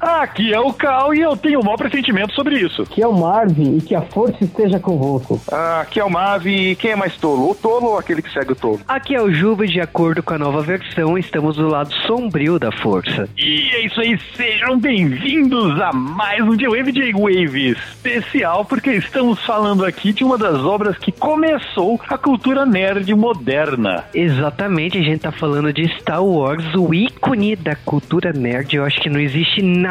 Aqui é o Cal e eu tenho um mau pressentimento sobre isso. Aqui é o Marvin e que a força esteja convosco. Ah, aqui é o Mavi e quem é mais tolo? O tolo ou aquele que segue o tolo? Aqui é o Juba e de acordo com a nova versão, estamos do lado sombrio da força. E é isso aí, sejam bem-vindos a mais um J-Wave J-Wave especial, porque estamos falando aqui de uma das obras que começou a cultura nerd moderna. Exatamente, a gente tá falando de Star Wars, o ícone da cultura nerd. Eu acho que não existe nada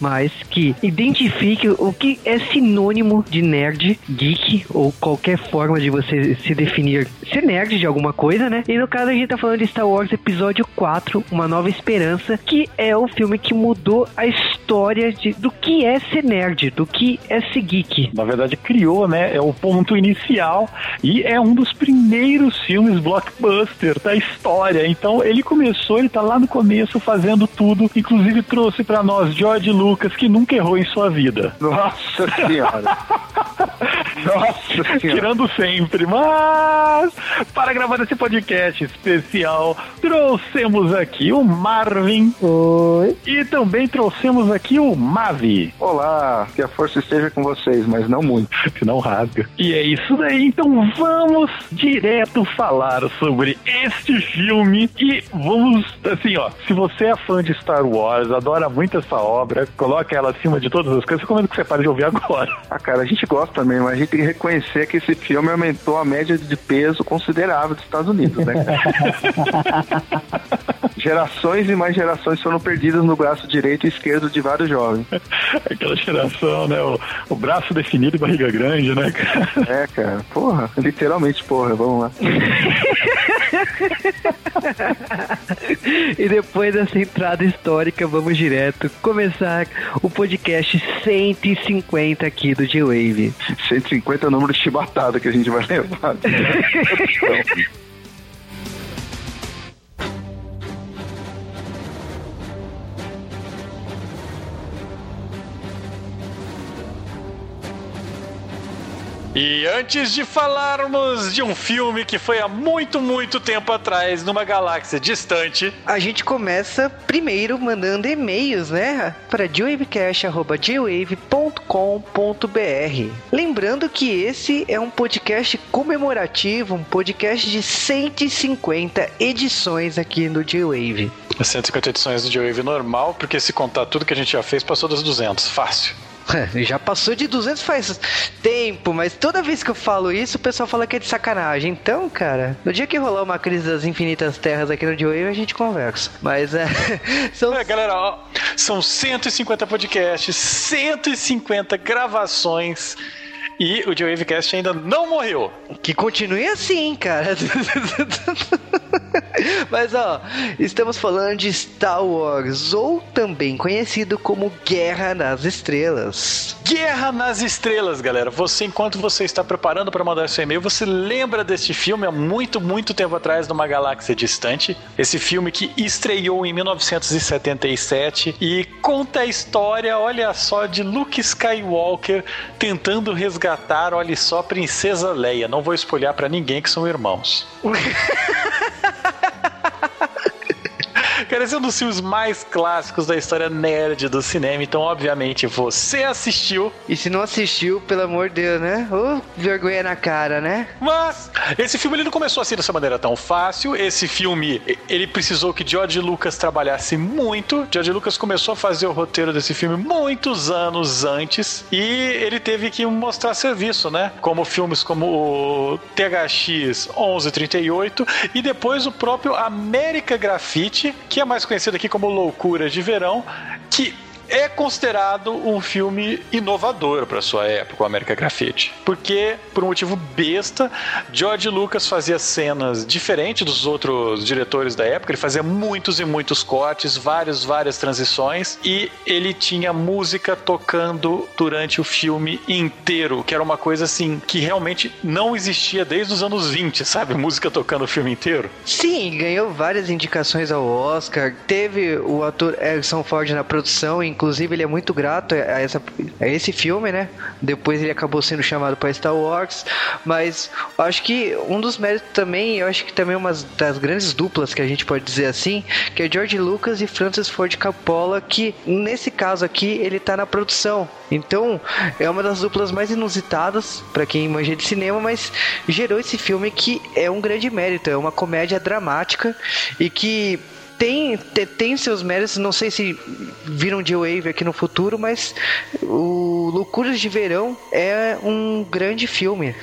mais que identifique o que é sinônimo de nerd, geek ou qualquer forma de você se definir ser nerd de alguma coisa, né? E no caso a gente tá falando de Star Wars Episódio 4, Uma Nova Esperança, que é o filme que mudou a história de, do que é ser nerd, do que é ser geek. Na verdade, criou, né? É o ponto inicial e é um dos primeiros filmes blockbuster da história. Então ele começou, ele tá lá no começo fazendo tudo, inclusive trouxe para nós George Lucas, que nunca errou em sua vida. Nossa senhora. Nossa senhora. Tirando sempre, mas para gravar esse podcast especial, trouxemos aqui o Marvin Oi. e também trouxemos aqui o Mavi. Olá, que a força esteja com vocês, mas não muito. que não rasga. E é isso daí, então vamos direto falar sobre este filme e vamos, assim, ó, se você é fã de Star Wars, adora muito essa obra, coloca ela acima de todas as coisas, recomendo que você pare de ouvir agora. Ah, cara, a gente gosta mesmo, mas a gente tem que reconhecer que esse filme aumentou a média de peso considerável dos Estados Unidos, né? gerações e mais gerações foram perdidas no braço direito e esquerdo de vários jovens. Aquela geração, né, o, o braço definido e barriga grande, né, cara? É, cara, porra, literalmente, porra, vamos lá. E depois dessa entrada histórica, vamos direto começar o podcast 150 aqui do G-Wave. 150 é o número de chibatada que a gente vai levar. E antes de falarmos de um filme que foi há muito, muito tempo atrás, numa galáxia distante, A gente começa primeiro mandando e-mails, né? Para jwavecast.jwave.com.br. Lembrando que esse é um podcast comemorativo, um podcast de 150 edições aqui no J-Wave. 150 edições do J-Wave normal, porque se contar tudo que a gente já fez, passou das 200, fácil. Já passou de 200 faz tempo, mas toda vez que eu falo isso, o pessoal fala que é de sacanagem. Então, cara, no dia que rolar uma crise das infinitas terras aqui no J-Wave, a gente conversa. Mas é. São É, galera, ó, são 150 podcasts, 150 gravações e o J-Wavecast ainda não morreu. Que continue assim, cara. Mas ó, estamos falando de Star Wars, ou também conhecido como Guerra nas Estrelas. Guerra nas Estrelas, galera. Você, enquanto você está preparando para mandar seu e-mail, você lembra deste filme há muito, muito tempo atrás, numa galáxia distante? Esse filme que estreou em 1977 e conta a história, olha só, de Luke Skywalker tentando resgatar, olha só, a Princesa Leia. Não vou espolhar para ninguém que são irmãos. Cara, esse é um dos filmes mais clássicos da história nerd do cinema. Então, obviamente, você assistiu. E se não assistiu, pelo amor de Deus, né? Ô, vergonha na cara, né? Mas esse filme ele não começou assim dessa maneira tão fácil. Esse filme ele precisou que George Lucas trabalhasse muito. George Lucas começou a fazer o roteiro desse filme muitos anos antes e ele teve que mostrar serviço, né? Como filmes como o THX 1138 e depois o próprio América Graffiti, que é mais conhecido aqui como Loucura de Verão, que é considerado um filme inovador para sua época, o América Graffiti. Porque, por um motivo besta, George Lucas fazia cenas diferentes dos outros diretores da época. Ele fazia muitos e muitos cortes, várias, várias transições. E ele tinha música tocando durante o filme inteiro, que era uma coisa assim que realmente não existia desde os anos 20, sabe? Música tocando o filme inteiro. Sim, ganhou várias indicações ao Oscar. Teve o ator Harrison Ford na produção, inclusive ele é muito grato a, essa, a esse filme, né? Depois ele acabou sendo chamado para Star Wars, mas acho que um dos méritos também, eu acho que também uma das grandes duplas que a gente pode dizer assim, que é George Lucas e Francis Ford Coppola, que nesse caso aqui ele tá na produção. Então, é uma das duplas mais inusitadas para quem manja de cinema, mas gerou esse filme que é um grande mérito, é uma comédia dramática e que tem, tem, tem, seus méritos, não sei se viram de Wave aqui no futuro, mas o Loucuras de Verão é um grande filme.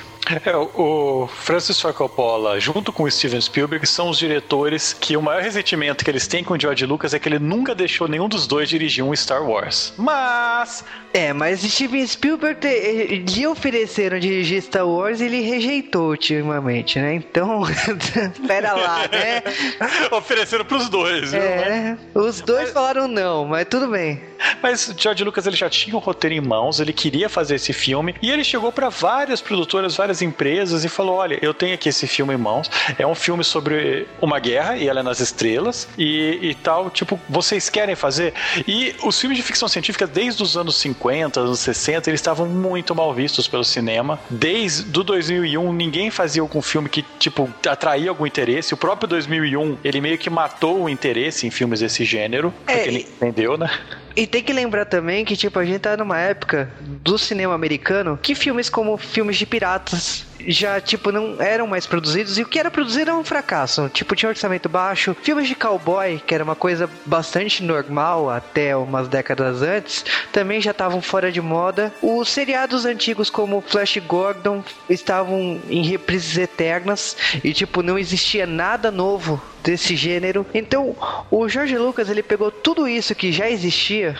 É, o Francis Ford Coppola, junto com o Steven Spielberg, são os diretores que o maior ressentimento que eles têm com o George Lucas é que ele nunca deixou nenhum dos dois dirigir um Star Wars. Mas. É, mas Steven Spielberg te, lhe ofereceram dirigir Star Wars e ele rejeitou ultimamente, né? Então, pera lá, né? Ofereceram pros dois, viu? É, os dois mas... falaram não, mas tudo bem. Mas George Lucas ele já tinha o um roteiro em mãos, ele queria fazer esse filme e ele chegou para várias produtoras, várias empresas e falou: Olha, eu tenho aqui esse filme em mãos. É um filme sobre uma guerra e ela é nas estrelas e, e tal. Tipo, vocês querem fazer? E os filmes de ficção científica, desde os anos 50, anos 60, eles estavam muito mal vistos pelo cinema. Desde do 2001, ninguém fazia algum filme que, tipo, atraía algum interesse. O próprio 2001, ele meio que matou o interesse em filmes desse gênero, é, porque ele entendeu, né? E tem que lembrar também que, tipo, a gente tá numa época do cinema americano que filmes como filmes de piratas já, tipo, não eram mais produzidos. E o que era produzido era um fracasso. Tipo, tinha orçamento baixo. Filmes de cowboy, que era uma coisa bastante normal até umas décadas antes, também já estavam fora de moda. Os seriados antigos como Flash Gordon estavam em reprises eternas. E, tipo, não existia nada novo desse gênero. Então, o George Lucas, ele pegou tudo isso que já existia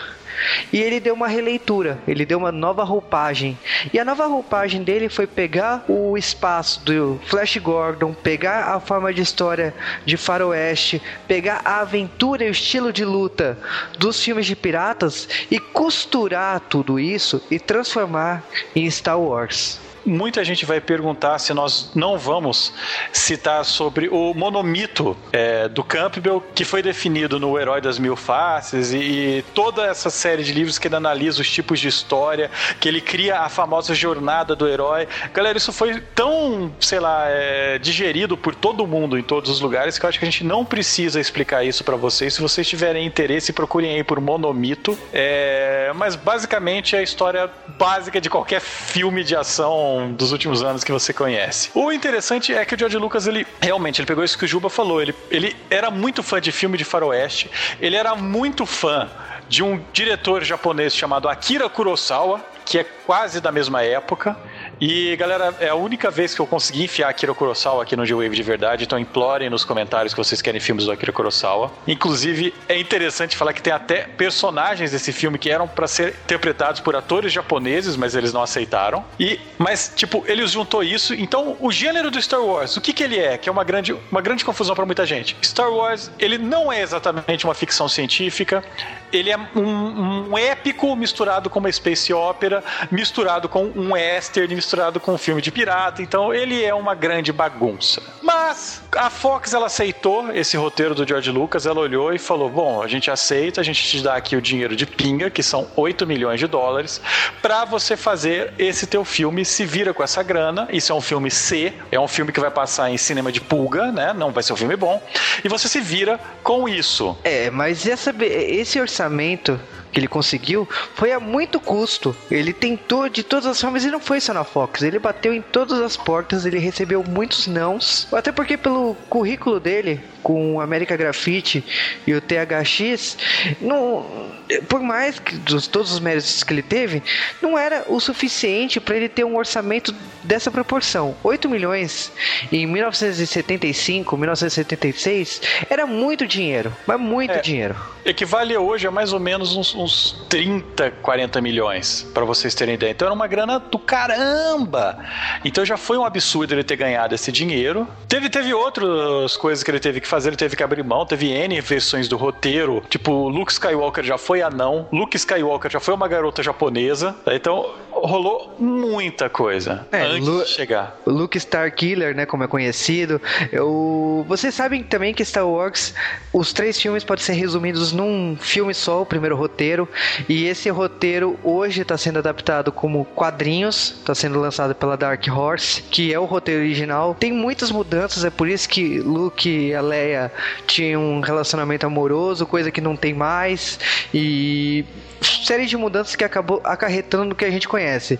e ele deu uma releitura, ele deu uma nova roupagem. E a nova roupagem dele foi pegar o espaço do Flash Gordon, pegar a forma de história de faroeste, pegar a aventura e o estilo de luta dos filmes de piratas e costurar tudo isso e transformar em Star Wars muita gente vai perguntar se nós não vamos citar sobre o monomito é, do Campbell, que foi definido no Herói das Mil Faces, e, e, toda essa série de livros que ele analisa os tipos de história, que ele cria a famosa jornada do herói. Galera, isso foi tão, sei lá, é, digerido por todo mundo em todos os lugares que eu acho que a gente não precisa explicar isso para vocês. Se vocês tiverem interesse, procurem aí por monomito. É, mas basicamente é a história básica de qualquer filme de ação dos últimos anos que você conhece. O interessante é que o George Lucas, ele realmente, ele pegou isso que o Juba falou, ele, ele era muito fã de filme de faroeste, ele era muito fã de um diretor japonês chamado Akira Kurosawa, que é quase da mesma época. E, galera, é a única vez que eu consegui enfiar Akira Kurosawa aqui no G-Wave de verdade, então implorem nos comentários que vocês querem filmes do Akira Kurosawa. Inclusive, é interessante falar que tem até personagens desse filme que eram para ser interpretados por atores japoneses, mas eles não aceitaram. E, mas, tipo, ele juntou isso. Então, o gênero do Star Wars, o que que ele é? Que é uma grande, uma grande confusão para muita gente. Star Wars, ele não é exatamente uma ficção científica, ele é um, um épico misturado com uma space opera, misturado com um western, misturado com um filme de pirata. Então ele é uma grande bagunça. Mas a Fox ela aceitou esse roteiro do George Lucas, ela olhou e falou: "Bom, a gente aceita, a gente te dá aqui o dinheiro de pinga, que são 8 milhões de dólares, para você fazer esse teu filme, se vira com essa grana. Isso é um filme C, é um filme que vai passar em cinema de pulga, né? Não vai ser um filme bom. E você se vira com isso. É, mas essa, esse orçamento que ele conseguiu foi a muito custo. Ele tentou de todas as formas e não foi só na Fox. Ele bateu em todas as portas, ele recebeu muitos nãos. Até porque pelo currículo dele com o América Grafite e o THX, não, por mais que dos, todos os méritos que ele teve, não era o suficiente para ele ter um orçamento dessa proporção. 8 milhões em 1975, 1976 era muito dinheiro, mas muito é, dinheiro. Equivale hoje a mais ou menos uns, uns 30, 40 milhões, para vocês terem ideia. Então era uma grana do caramba. Então já foi um absurdo ele ter ganhado esse dinheiro. Teve, teve outras coisas que ele teve que fazer, ele teve que abrir mão, teve N versões do roteiro. Tipo, Luke Skywalker já foi anão, Luke Skywalker já foi uma garota japonesa. Então rolou muita coisa é, antes Lu de chegar. Luke Starkiller, né, como é conhecido. Eu... Vocês sabem também que Star Wars, os três filmes podem ser resumidos num filme só, o primeiro roteiro roteiro e esse roteiro hoje está sendo adaptado como quadrinhos, está sendo lançado pela Dark Horse, que é o roteiro original. Tem muitas mudanças, é por isso que Luke e a Leia tinham um relacionamento amoroso, coisa que não tem mais e série de mudanças que acabou acarretando no que a gente conhece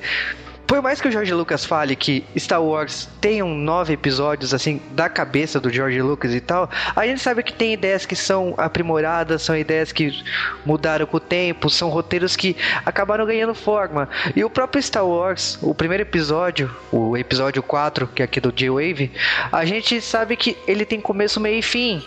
por mais que o George Lucas fale que Star Wars tenham nove episódios, assim, da cabeça do George Lucas e tal, a gente sabe que tem ideias que são aprimoradas, são ideias que mudaram com o tempo, são roteiros que acabaram ganhando forma. E o próprio Star Wars, o primeiro episódio, o episódio 4, que é aqui do J-Wave, a gente sabe que ele tem começo, meio e fim.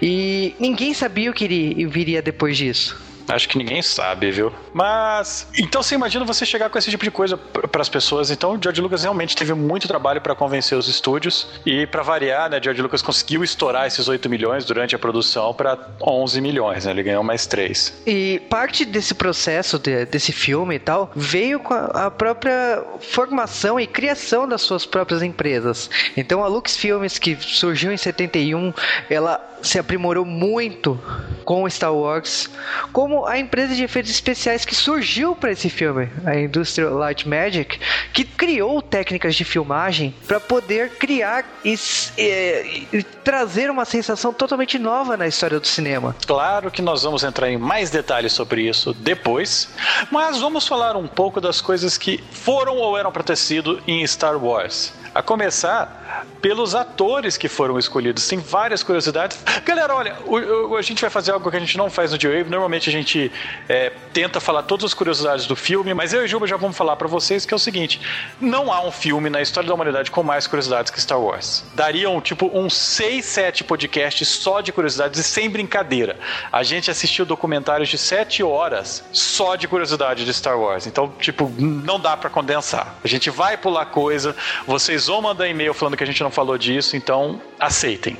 E ninguém sabia o que viria depois disso. Acho que ninguém sabe, viu? Mas. Então você imagina você chegar com esse tipo de coisa para as pessoas. Então, George Lucas realmente teve muito trabalho para convencer os estúdios. E para variar, né, George Lucas conseguiu estourar esses 8 milhões durante a produção para 11 milhões, né? Ele ganhou mais 3. E parte desse processo de, desse filme e tal veio com a, a própria formação e criação das suas próprias empresas. Então, a Lux Filmes, que surgiu em 71, ela se aprimorou muito com Star Wars, como a empresa de efeitos especiais que surgiu para esse filme, a Industrial Light Magic, que criou técnicas de filmagem para poder criar e, e, e, trazer uma sensação totalmente nova na história do cinema. Claro que nós vamos entrar em mais detalhes sobre isso depois, mas vamos falar um pouco das coisas que foram ou eram para ter sido em Star Wars. A começar pelos atores que foram escolhidos. Tem várias curiosidades. Galera, olha, o, o, a gente vai fazer algo que a gente não faz no J-Wave. Normalmente a gente é, tenta falar todas as curiosidades do filme, mas eu e Juba já vamos falar para vocês que é o seguinte: não há um filme na história da humanidade com mais curiosidades que Star Wars. Dariam, tipo, uns 6, 7 podcasts só de curiosidades e sem brincadeira. A gente assistiu documentários de 7 horas só de curiosidade de Star Wars. Então, tipo, não dá para condensar. A gente vai pular coisa, vocês ou mandar e-mail falando que a gente não falou disso, então aceitem.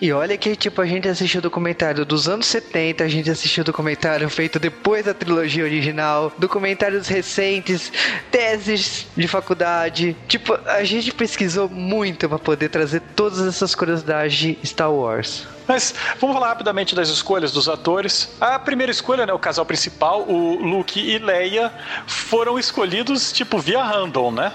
E olha que, tipo, a gente assistiu o documentário dos anos 70, a gente assistiu o documentário feito depois da trilogia original, documentários recentes, teses de faculdade. Tipo, a gente pesquisou muito para poder trazer todas essas curiosidades de Star Wars. Mas vamos falar rapidamente das escolhas dos atores. A primeira escolha, né, o casal principal, o Luke e Leia, foram escolhidos tipo via random, né?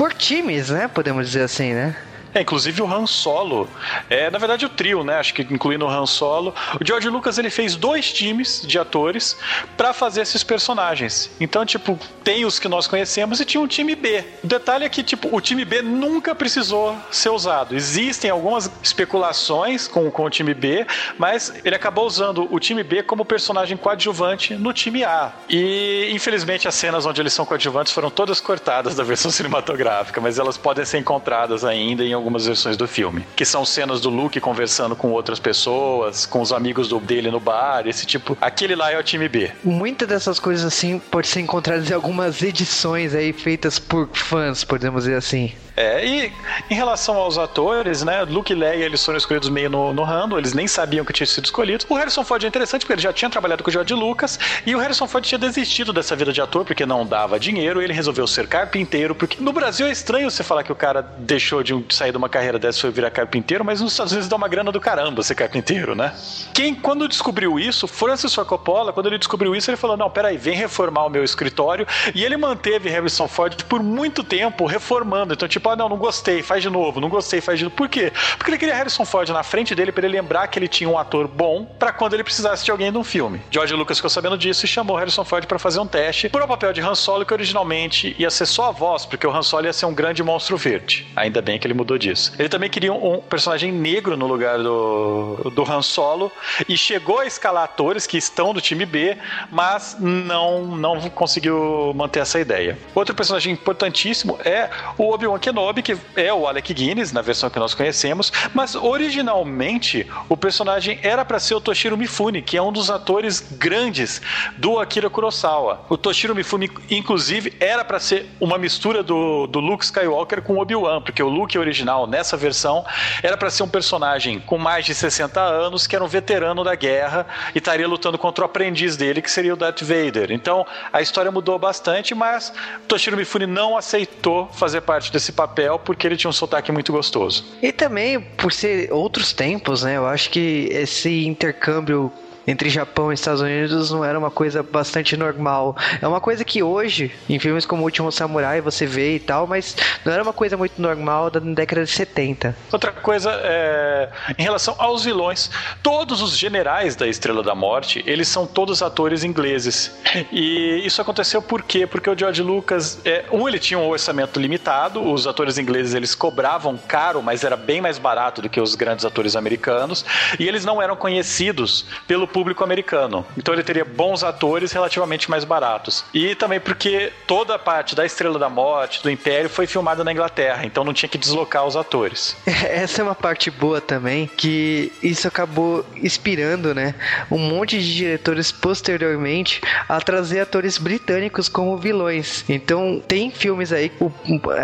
Por times, né? Podemos dizer assim, né? É, inclusive o Han Solo. É, na verdade, o trio, né? Acho que incluindo o Han Solo. O George Lucas ele fez dois times de atores para fazer esses personagens. Então, tipo, tem os que nós conhecemos e tinha um time B. O detalhe é que, tipo, o time B nunca precisou ser usado. Existem algumas especulações com, com o time B, mas ele acabou usando o time B como personagem coadjuvante no time A. E, infelizmente, as cenas onde eles são coadjuvantes foram todas cortadas da versão cinematográfica, mas elas podem ser encontradas ainda em algumas versões do filme, que são cenas do Luke conversando com outras pessoas, com os amigos do, dele no bar, esse tipo. Aquele lá é o time B. Muitas dessas coisas assim pode ser encontradas em algumas edições aí feitas por fãs, podemos dizer assim. É, e em relação aos atores, né, Luke e Leia, eles foram escolhidos meio no, no rando, eles nem sabiam que tinha sido escolhido. O Harrison Ford é interessante porque ele já tinha trabalhado com o George Lucas e o Harrison Ford tinha desistido dessa vida de ator porque não dava dinheiro, ele resolveu ser carpinteiro, porque no Brasil é estranho você falar que o cara deixou de sair de uma carreira dessa e foi virar carpinteiro, mas nos Estados Unidos dá uma grana do caramba ser carpinteiro, né? Quem, quando descobriu isso, Francis Ford Coppola, quando ele descobriu isso, ele falou, não, peraí, vem reformar o meu escritório, e ele manteve Harrison Ford por muito tempo reformando, então tipo, ah, não, não gostei, faz de novo, não gostei, faz de novo. Por quê? Porque ele queria Harrison Ford na frente dele para ele lembrar que ele tinha um ator bom para quando ele precisasse de alguém num filme. George Lucas ficou sabendo disso e chamou Harrison Ford para fazer um teste por um papel de Han Solo que originalmente ia ser só a voz, porque o Han Solo ia ser um grande monstro verde. Ainda bem que ele mudou disso. Ele também queria um personagem negro no lugar do, do Han Solo e chegou a escalar atores que estão do time B, mas não, não conseguiu manter essa ideia. Outro personagem importantíssimo é o Obi-Wan Kenobi, que é o Alec Guinness, na versão que nós conhecemos, mas originalmente o personagem era para ser o Toshiro Mifune, que é um dos atores grandes do Akira Kurosawa. O Toshiro Mifune, inclusive, era para ser uma mistura do, do Luke Skywalker com Obi-Wan, porque o Luke original, nessa versão, era para ser um personagem com mais de 60 anos, que era um veterano da guerra e estaria lutando contra o aprendiz dele, que seria o Darth Vader. Então, a história mudou bastante, mas Toshiro Mifune não aceitou fazer parte desse papel porque ele tinha um sotaque muito gostoso. E também por ser outros tempos, né? Eu acho que esse intercâmbio entre Japão e Estados Unidos não era uma coisa bastante normal. É uma coisa que hoje, em filmes como O Último Samurai, você vê e tal, mas não era uma coisa muito normal da década de 70. Outra coisa é em relação aos vilões, todos os generais da Estrela da Morte, eles são todos atores ingleses. E isso aconteceu por quê? Porque o George Lucas, é, um, ele tinha um orçamento limitado, os atores ingleses eles cobravam caro, mas era bem mais barato do que os grandes atores americanos, e eles não eram conhecidos pelo público americano. Então ele teria bons atores relativamente mais baratos. E também porque toda a parte da Estrela da Morte, do Império, foi filmada na Inglaterra, então não tinha que deslocar os atores. Essa é uma parte boa também, que isso acabou inspirando, né, um monte de diretores posteriormente a trazer atores britânicos como vilões. Então tem filmes aí,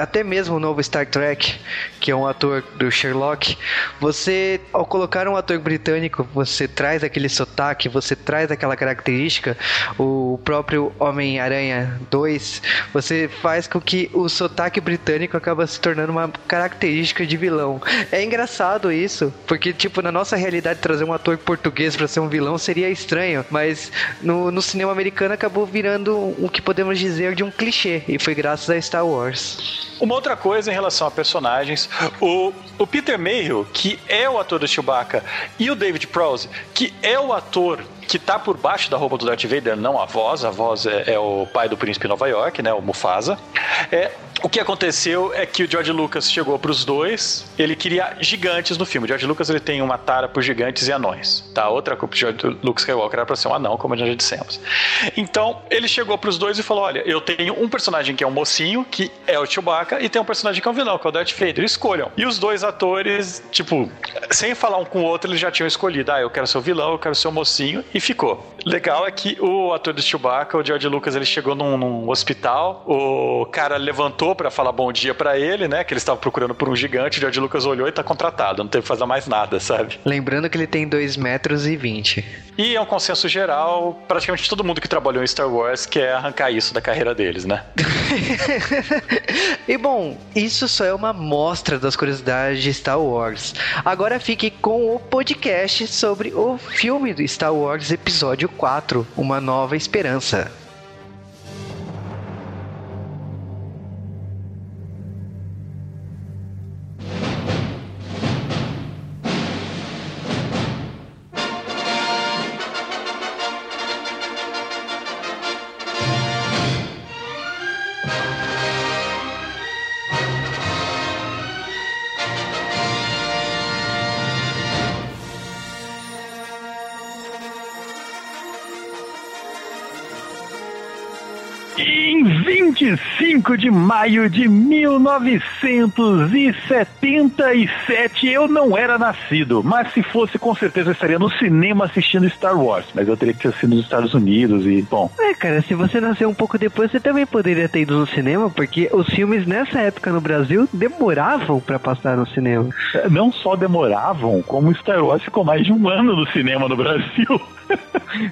até mesmo o novo Star Trek, que é um ator do Sherlock, você ao colocar um ator britânico, você traz aquele sotaque, você traz aquela característica, o próprio Homem-Aranha 2, você faz com que o sotaque britânico acaba se tornando uma característica de vilão. É engraçado isso, porque tipo na nossa realidade trazer um ator português para ser um vilão seria estranho, mas no, no cinema americano acabou virando o que podemos dizer de um clichê e foi graças a Star Wars. Uma outra coisa em relação a personagens, o, o Peter Mayhew, que é o ator do Chewbacca, e o David Prowse, que é o ator que tá por baixo da roupa do Darth Vader, não a voz, a voz é, é o pai do príncipe Nova York, né, o Mufasa. É, o que aconteceu é que o George Lucas chegou para os dois, ele queria gigantes no filme. O George Lucas ele tem uma tara por gigantes e anões, tá? Outra coisa, o George Lucas Skywalker era para ser um anão, como já dissemos. Então, ele chegou para os dois e falou: "Olha, eu tenho um personagem que é um mocinho, que é o Chewbacca, e tem um personagem que é um vilão, que é o Darth Vader. Escolham". E os dois atores, tipo, sem falar um com o outro, eles já tinham escolhido: "Ah, eu quero ser o vilão, eu quero ser o mocinho", e ficou. Legal é que o ator do Chewbacca, o George Lucas, ele chegou num, num hospital, o cara levantou para falar bom dia para ele, né? Que ele estava procurando por um gigante. O George Lucas olhou e tá contratado, não teve que fazer mais nada, sabe? Lembrando que ele tem 2 metros e 20. E é um consenso geral, praticamente todo mundo que trabalhou em Star Wars quer arrancar isso da carreira deles, né? e bom, isso só é uma amostra das curiosidades de Star Wars. Agora fique com o podcast sobre o filme do Star Wars Episódio 4, Uma Nova Esperança. 25 de maio de 1977, eu não era nascido, mas se fosse, com certeza eu estaria no cinema assistindo Star Wars. Mas eu teria que ter sido nos Estados Unidos e, bom. É, cara, se você nasceu um pouco depois, você também poderia ter ido no cinema, porque os filmes nessa época no Brasil demoravam para passar no cinema. Não só demoravam, como Star Wars ficou mais de um ano no cinema no Brasil.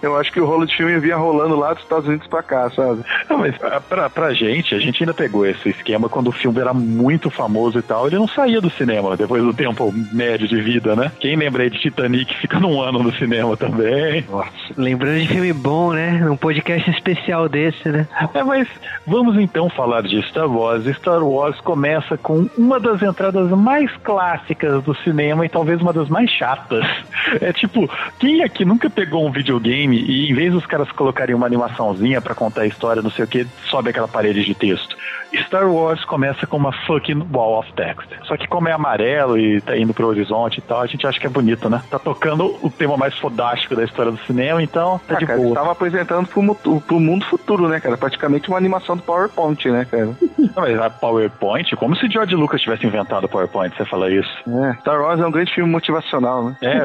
Eu acho que o rolo de filme vinha rolando lá dos Estados Unidos pra cá, sabe? Não, mas pra, pra gente, a gente ainda pegou esse esquema quando o filme era muito famoso e tal, ele não saía do cinema depois do tempo médio de vida, né? Quem lembra aí de Titanic fica num ano no cinema também. Nossa. Lembrando de filme bom, né? Um podcast especial desse, né? É, mas vamos então falar de Star Wars. Star Wars começa com uma das entradas mais clássicas do cinema e talvez uma das mais chatas. É tipo, quem aqui nunca pegou um videogame e em vez dos caras colocarem uma animaçãozinha para contar a história, não sei o que, sobe aquela parede de texto. Star Wars começa com uma fucking wall of text. Só que como é amarelo e tá indo pro horizonte e tal, a gente acha que é bonito, né? Tá tocando o tema mais fodástico da história do cinema, então tá Ah, de cara, boa. Tava apresentando pro, pro mundo futuro, né, cara? Praticamente uma animação do PowerPoint, né, cara? Não, mas a PowerPoint, como se George Lucas tivesse inventado o PowerPoint, você fala isso. É, Star Wars é um grande filme motivacional, né? É,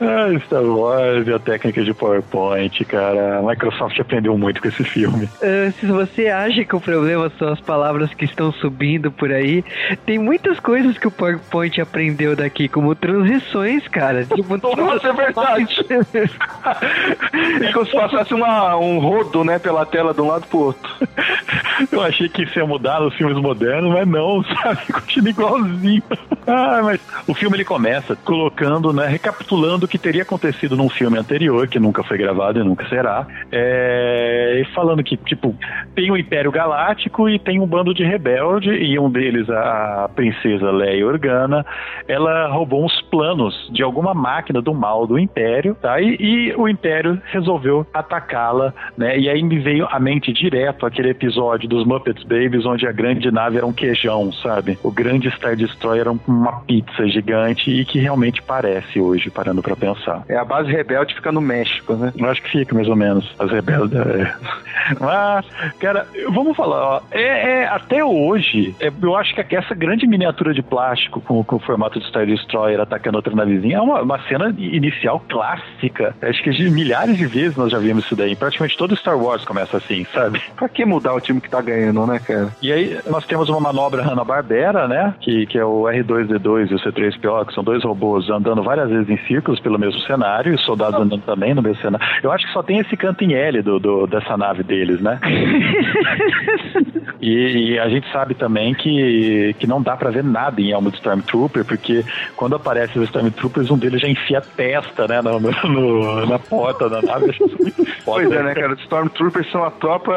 ah, Star Wars e a técnica de PowerPoint, cara. A Microsoft aprendeu muito com esse filme. Ah, se você acha que o problema são as palavras que estão subindo por aí, tem muitas coisas que o PowerPoint aprendeu daqui, como transições, cara. Tipo, Nossa, é verdade. e como se passasse uma, um rodo, né, pela tela de um lado pro outro. Eu achei que isso ia mudar nos filmes modernos, mas não, sabe? Continua igualzinho. Ah, mas o filme ele começa colocando, né, recapitulando o que teria acontecido num filme anterior, que nunca foi gravado e nunca será, é, e falando que, tipo, tem o Império Galáctico e tem um bando de rebelde, e um deles, a princesa Leia Organa, ela roubou uns planos de alguma máquina do mal do Império, tá? E, e o Império resolveu atacá-la, né? E aí me veio à mente direto aquele episódio dos Muppets Babies, onde a grande nave era um queijão, sabe? O grande Star Destroyer era uma pizza gigante e que realmente parece hoje, parando para pensar. É a base rebelde fica no México, né? Eu acho que fica mais ou menos, as rebeldes. É. Mas, cara, vamos falar, ó, é, é, até hoje, é, eu acho que essa grande miniatura de plástico com, com o formato de Star Destroyer atacando outra navezinha é uma, uma cena inicial clássica. Acho que de milhares de vezes nós já vimos isso daí. Praticamente todo Star Wars começa assim, sabe? Pra que mudar o time que tá ganhando, né, cara? E aí nós temos uma manobra Hanna-Barbera, né? Que, que é o R2-D2 e o C-3PO, que são dois robôs andando várias vezes em círculos pelo mesmo cenário, e os soldados andando também no mesmo cenário. Eu acho que só tem esse canto em L do, do dessa nave deles, né? e, e, a gente sabe também que, que não dá pra ver nada em Elmo do Stormtrooper, porque quando aparece os Stormtroopers, um deles já enfia a testa, né, no, no, na porta da nave. Muito foda. Pois é, né, cara? Os Stormtroopers são a tropa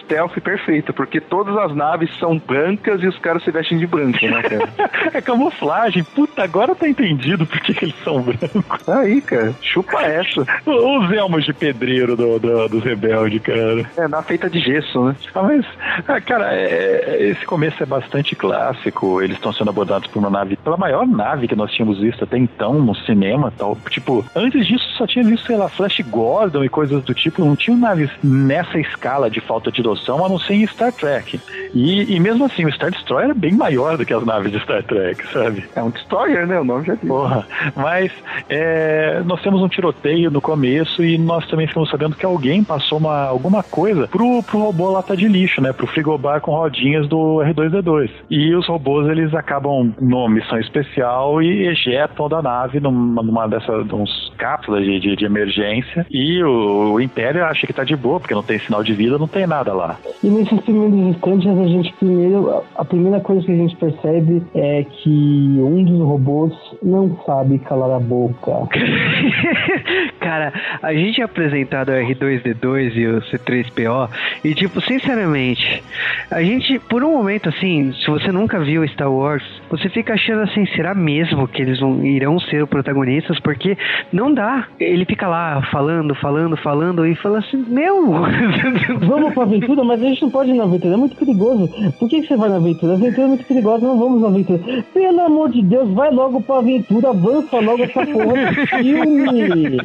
stealth perfeita, porque todas as naves são brancas e os caras se vestem de branco, né, cara? é camuflagem. Puta, agora tá entendido por que, que eles são brancos. Aí, cara, chupa essa. Os elmos de pedreiro do, do, dos rebeldes, cara. É, na feita de gesso, né? Ah, mas, ah, cara, é, esse começo é bastante clássico. Eles estão sendo abordados por uma nave, pela maior nave que nós tínhamos visto até então no cinema tal. Tipo, antes disso só tinha visto, sei lá, Flash Gordon e coisas do tipo. Não tinha naves nessa escala de falta de noção, a não ser em Star Trek. E, e mesmo assim, o Star Destroyer é bem maior do que as naves de Star Trek, sabe? É um destroyer, né? O nome já diz. Porra. Mas é, nós temos um tiroteio no começo e nós também ficamos sabendo que alguém passou uma, alguma coisa pro, pro robô lata de lixo, né? Pro frigobar com rodinhas do R2D2. E os robôs, eles acabam numa missão especial e ejetam da nave numa, numa dessas uns cápsulas de, de, de emergência. E o, o, Império acha que tá de boa, porque não tem sinal de vida, não tem nada lá. E nesses primeiros instantes, a gente primeiro, a primeira coisa que a gente percebe é que um dos robôs não sabe calar a boca. Cara, a gente é apresentado o R2D2 e o C3PO e tipo, sinceramente, a gente por um momento assim, se você nunca viu Star Wars, você fica achando assim, será mesmo que eles vão, irão ser os protagonistas? Porque não dá. Ele fica lá falando, falando, falando e fala assim, meu, vamos pra aventura, mas a gente não pode ir na aventura, é muito perigoso. Por que você vai na aventura? A aventura é muito perigosa, não vamos na aventura. Pelo amor de Deus, vai logo pra aventura, avança logo essa porra do filme.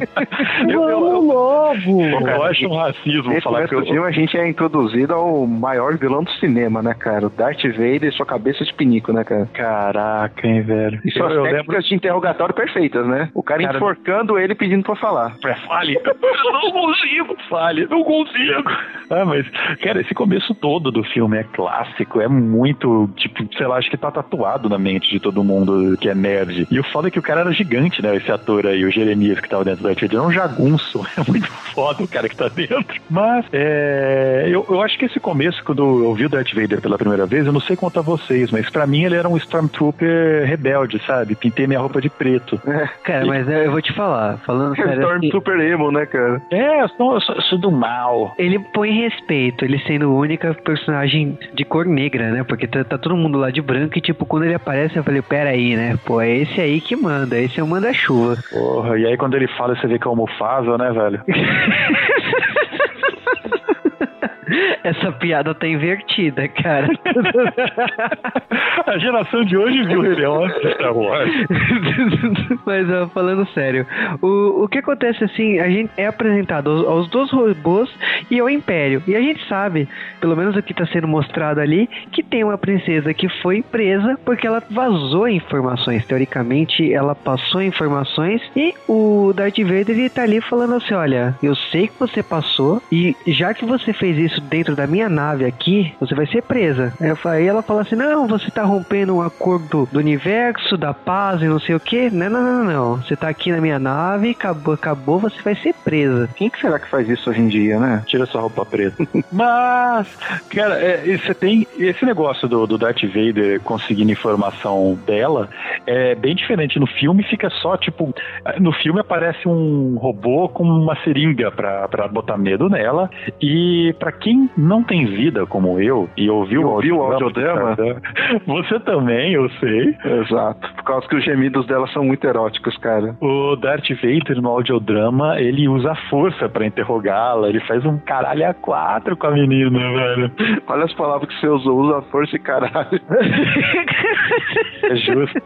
Vamos logo. Eu acho um racismo Nesse falar que eu... filme a gente é introduzido ao maior vilão do cinema, né, cara? O Darth Vader e sua cabeça de pinico, né, cara? Caraca, hein, velho. E suas eu, eu técnicas lembro... de interrogatório perfeitas, né? O cara, Cara, enforcando ele pedindo pra falar. É, fale. Eu não consigo. Fale, não consigo. Ah, mas, cara, esse começo todo do filme é clássico, é muito, tipo, sei lá, acho que tá tatuado na mente de todo mundo que é nerd. E o foda é que o cara era gigante, né? Esse ator aí, o Jeremias que tava dentro da Vader, é um jagunço. É muito foda o cara que tá dentro. Mas, é, eu, eu acho que esse começo, quando eu vi o Darth Vader pela primeira vez, eu não sei quanto a vocês, mas pra mim ele era um Stormtrooper rebelde, sabe? Pintei minha roupa de preto. cara, mas eu vou te falar, falando sério. assim, Stormtrooper emo, né, cara? É, eu sou, eu sou- eu sou do mal. Ele põe respeito, ele sendo o único personagem de cor negra, né? Porque tá, tá todo mundo lá de branco e, tipo, quando ele aparece, eu falei, pera aí, né? Pô, é esse aí que manda, esse é o manda-chuva. Porra, e aí quando ele fala, você vê que é almofável, né, velho? Essa piada tá invertida, cara. A geração de hoje viu ele antes de Star Wars. Mas ó, falando sério, o, o que acontece assim, a gente é apresentado aos, aos dois robôs e ao Império. E a gente sabe, pelo menos o que está sendo mostrado ali, que tem uma princesa que foi presa porque ela vazou informações. Teoricamente, ela passou informações e o Darth Vader ele tá ali falando assim: olha, eu sei que você passou e já que você fez isso dentro da minha nave aqui, você vai ser presa. Aí eu falei- Aí ela fala assim: não, você tá rompendo um acordo do universo, da paz e não sei o que. Não, não, não, não. Você tá aqui na minha nave, acabou, acabou, você vai ser presa. Quem que será que faz isso hoje em dia, né? tira essa roupa preta. Mas, cara, é, você tem esse negócio do, do Darth Vader conseguindo informação dela, é bem diferente. No filme fica só, tipo, no filme aparece um robô com uma seringa pra, pra botar medo nela. E pra quem não tem vida como eu e ouviu, ouviu o audiodrama, você também, eu sei. Exato. Por causa que os gemidos dela são muito eróticos, cara. O Darth Vader no audiodrama, ele usa força pra interrogá-la, ele faz um caralho a quatro com a menina, velho. Olha as palavras que você usou, usa força e caralho. É justo.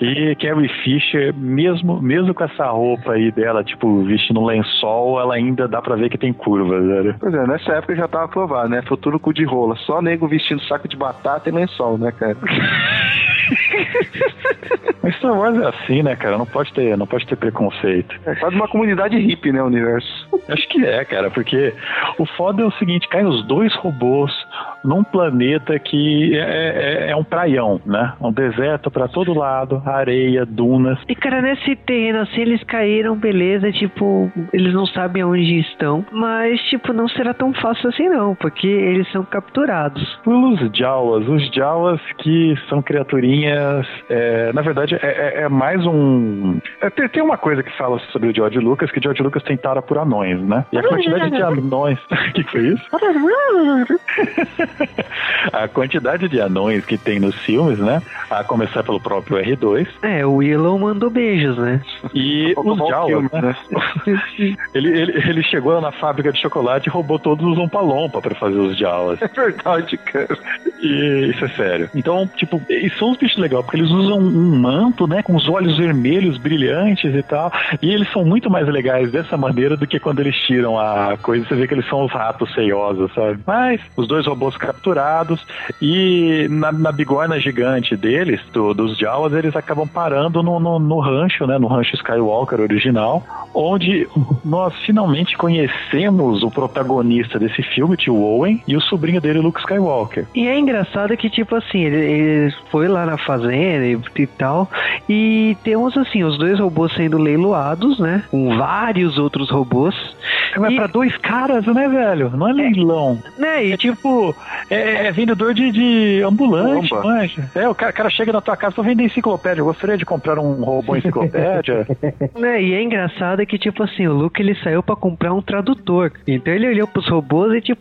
E Carrie Fisher, mesmo, mesmo com essa roupa aí dela, tipo, vestindo um lençol, ela ainda dá pra ver que tem curvas, velho. Pois é, nessa época já tava provado, né? Futuro cu de rola. Só nego vestindo saco de batata e lençol, né, cara? Mas Star Wars é assim, né, cara? Não pode ter, não pode ter preconceito. É quase uma comunidade hippie, né, o universo. Acho que é, cara, porque o foda é o seguinte, caem os dois robôs num planeta que é, é, é um praião, né? Um deserto pra todo lado, areia, dunas. E cara, nesse terreno assim, eles caíram, beleza, tipo, eles não sabem onde estão, mas tipo, não será tão fácil assim não, porque eles são capturados. Os Jawas, os Jawas que são criaturinhas, é, na verdade, é, é- é mais um... é, tem, tem uma coisa que fala sobre o George Lucas, que George Lucas tem tara por anões, né? E a quantidade de anões... O que, foi isso? a quantidade de anões que tem nos filmes, né? A começar pelo próprio R2 É, o Willow mandou beijos, né? e Faltou os o Jawas, filme, né? Ele, ele, ele chegou na fábrica de chocolate e roubou todos os Umpa-Lompa pra fazer os Jawas. É verdade, cara. E isso é sério. Então, tipo, e são uns bichos legais, porque eles usam um manto, né, com os olhos vermelhos brilhantes e tal. E eles são muito mais legais dessa maneira do que quando eles tiram a coisa. Você vê que eles são os ratos feiosos, sabe? Mas os dois robôs capturados e na, na bigorna gigante deles, do- dos Jawas, eles acabam parando no, no, no rancho, né, no rancho Skywalker original, onde nós finalmente conhecemos o protagonista desse filme, o Owen, e o sobrinho dele, Luke Skywalker. E é engraçado que, tipo assim, ele, ele foi lá na fazenda e, e tal, e temos, assim, os dois robôs sendo leiloados, né? Com vários outros robôs. Mas E- pra dois caras, né, velho? Não é leilão. Né? E, É tipo, é, é vendedor de, de ambulante, manja. É, o cara, cara chega na tua casa, tô vendendo enciclopédia, eu gostaria de comprar um robô enciclopédia. né? e é engraçado que, tipo assim, o Luke ele saiu pra comprar um tradutor. Então ele olhou pros robôs e, tipo,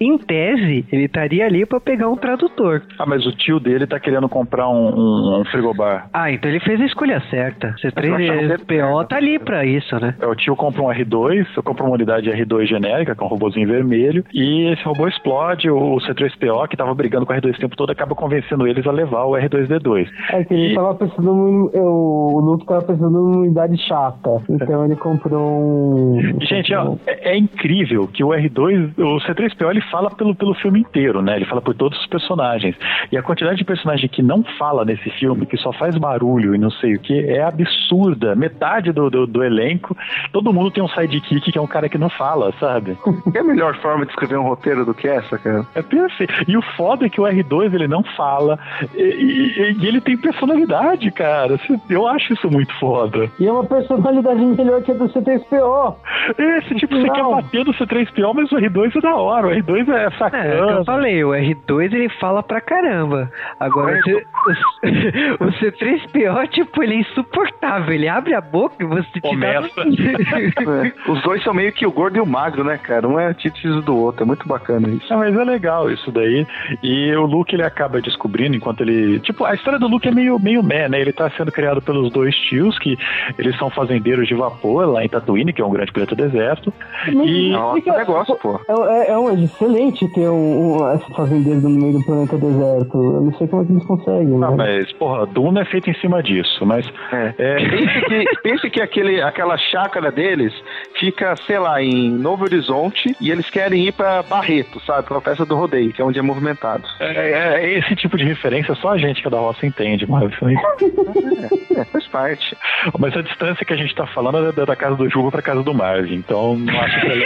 em tese, ele estaria ali pra pegar um tradutor. ah, mas o tio dele tá querendo comprar um, um, um frigobar. Ah, então ele fez a escolha certa. C3PO tá ali pra isso, né? É, o tio compra um R2, eu compro uma unidade R2 genérica, que é um robôzinho vermelho, e esse robô explode, o C3PO, que tava brigando com o R2 o tempo todo, acaba convencendo eles a levar o R2D2. É que ele E- tava pensando. num- eu- O Luke tava pensando numa unidade chata. Então ele comprou um. Gente, ó, é, é incrível que o R2, o C3PO, ele fala pelo, pelo filme inteiro, né? Ele fala por todos os personagens. E a quantidade de personagem que não fala nesse filme, que só faz barulho e não sei o que, é absurda. Metade do, do, do elenco, todo mundo tem um sidekick que é um cara que não fala, sabe? Que é a melhor forma de escrever um roteiro do que essa, cara? É perfeito. E o foda é que o R2 ele não fala. E, e- e ele tem personalidade, cara. Eu acho isso muito foda. E é uma personalidade melhor que a do C3PO. Esse tipo, você Não. quer bater no C3PO, mas o R2 é da hora. O R2 é É, é o que sacana. eu falei, o R2 ele fala pra caramba. Agora, o, C- o C3PO, tipo, ele é insuportável. Ele abre a boca e você te dá... Começa. É. Os dois são meio que o gordo e o magro, né, cara? Um é antítese do outro. É muito bacana isso. Ah, mas é legal isso daí. E o Luke ele acaba descobrindo enquanto ele. Tipo, a história do Luke é meio, meio meh, né? Ele tá sendo criado pelos dois tios, que eles são fazendeiros de vapor lá em Tatooine, que é um grande planeta deserto. E. Nossa, Fica- negócio, pô. É, é, é é excelente ter um, um esse fazendeiro no meio do planeta deserto. Eu não sei como é que eles conseguem, Ah, né? mas, porra, Duna é feita em cima disso, mas. É. É, Pense que, pense que aquele, aquela chácara deles fica, sei lá, em Novo Horizonte e eles querem ir pra Barreto, sabe? Pra festa do rodeio, que é onde é movimentado. é- é esse tipo de referência só a gente que é da roça entende, mas, É, faz parte. mas a distância que a gente tá falando é da- da casa do Juba pra casa do Marvin, então não acho que é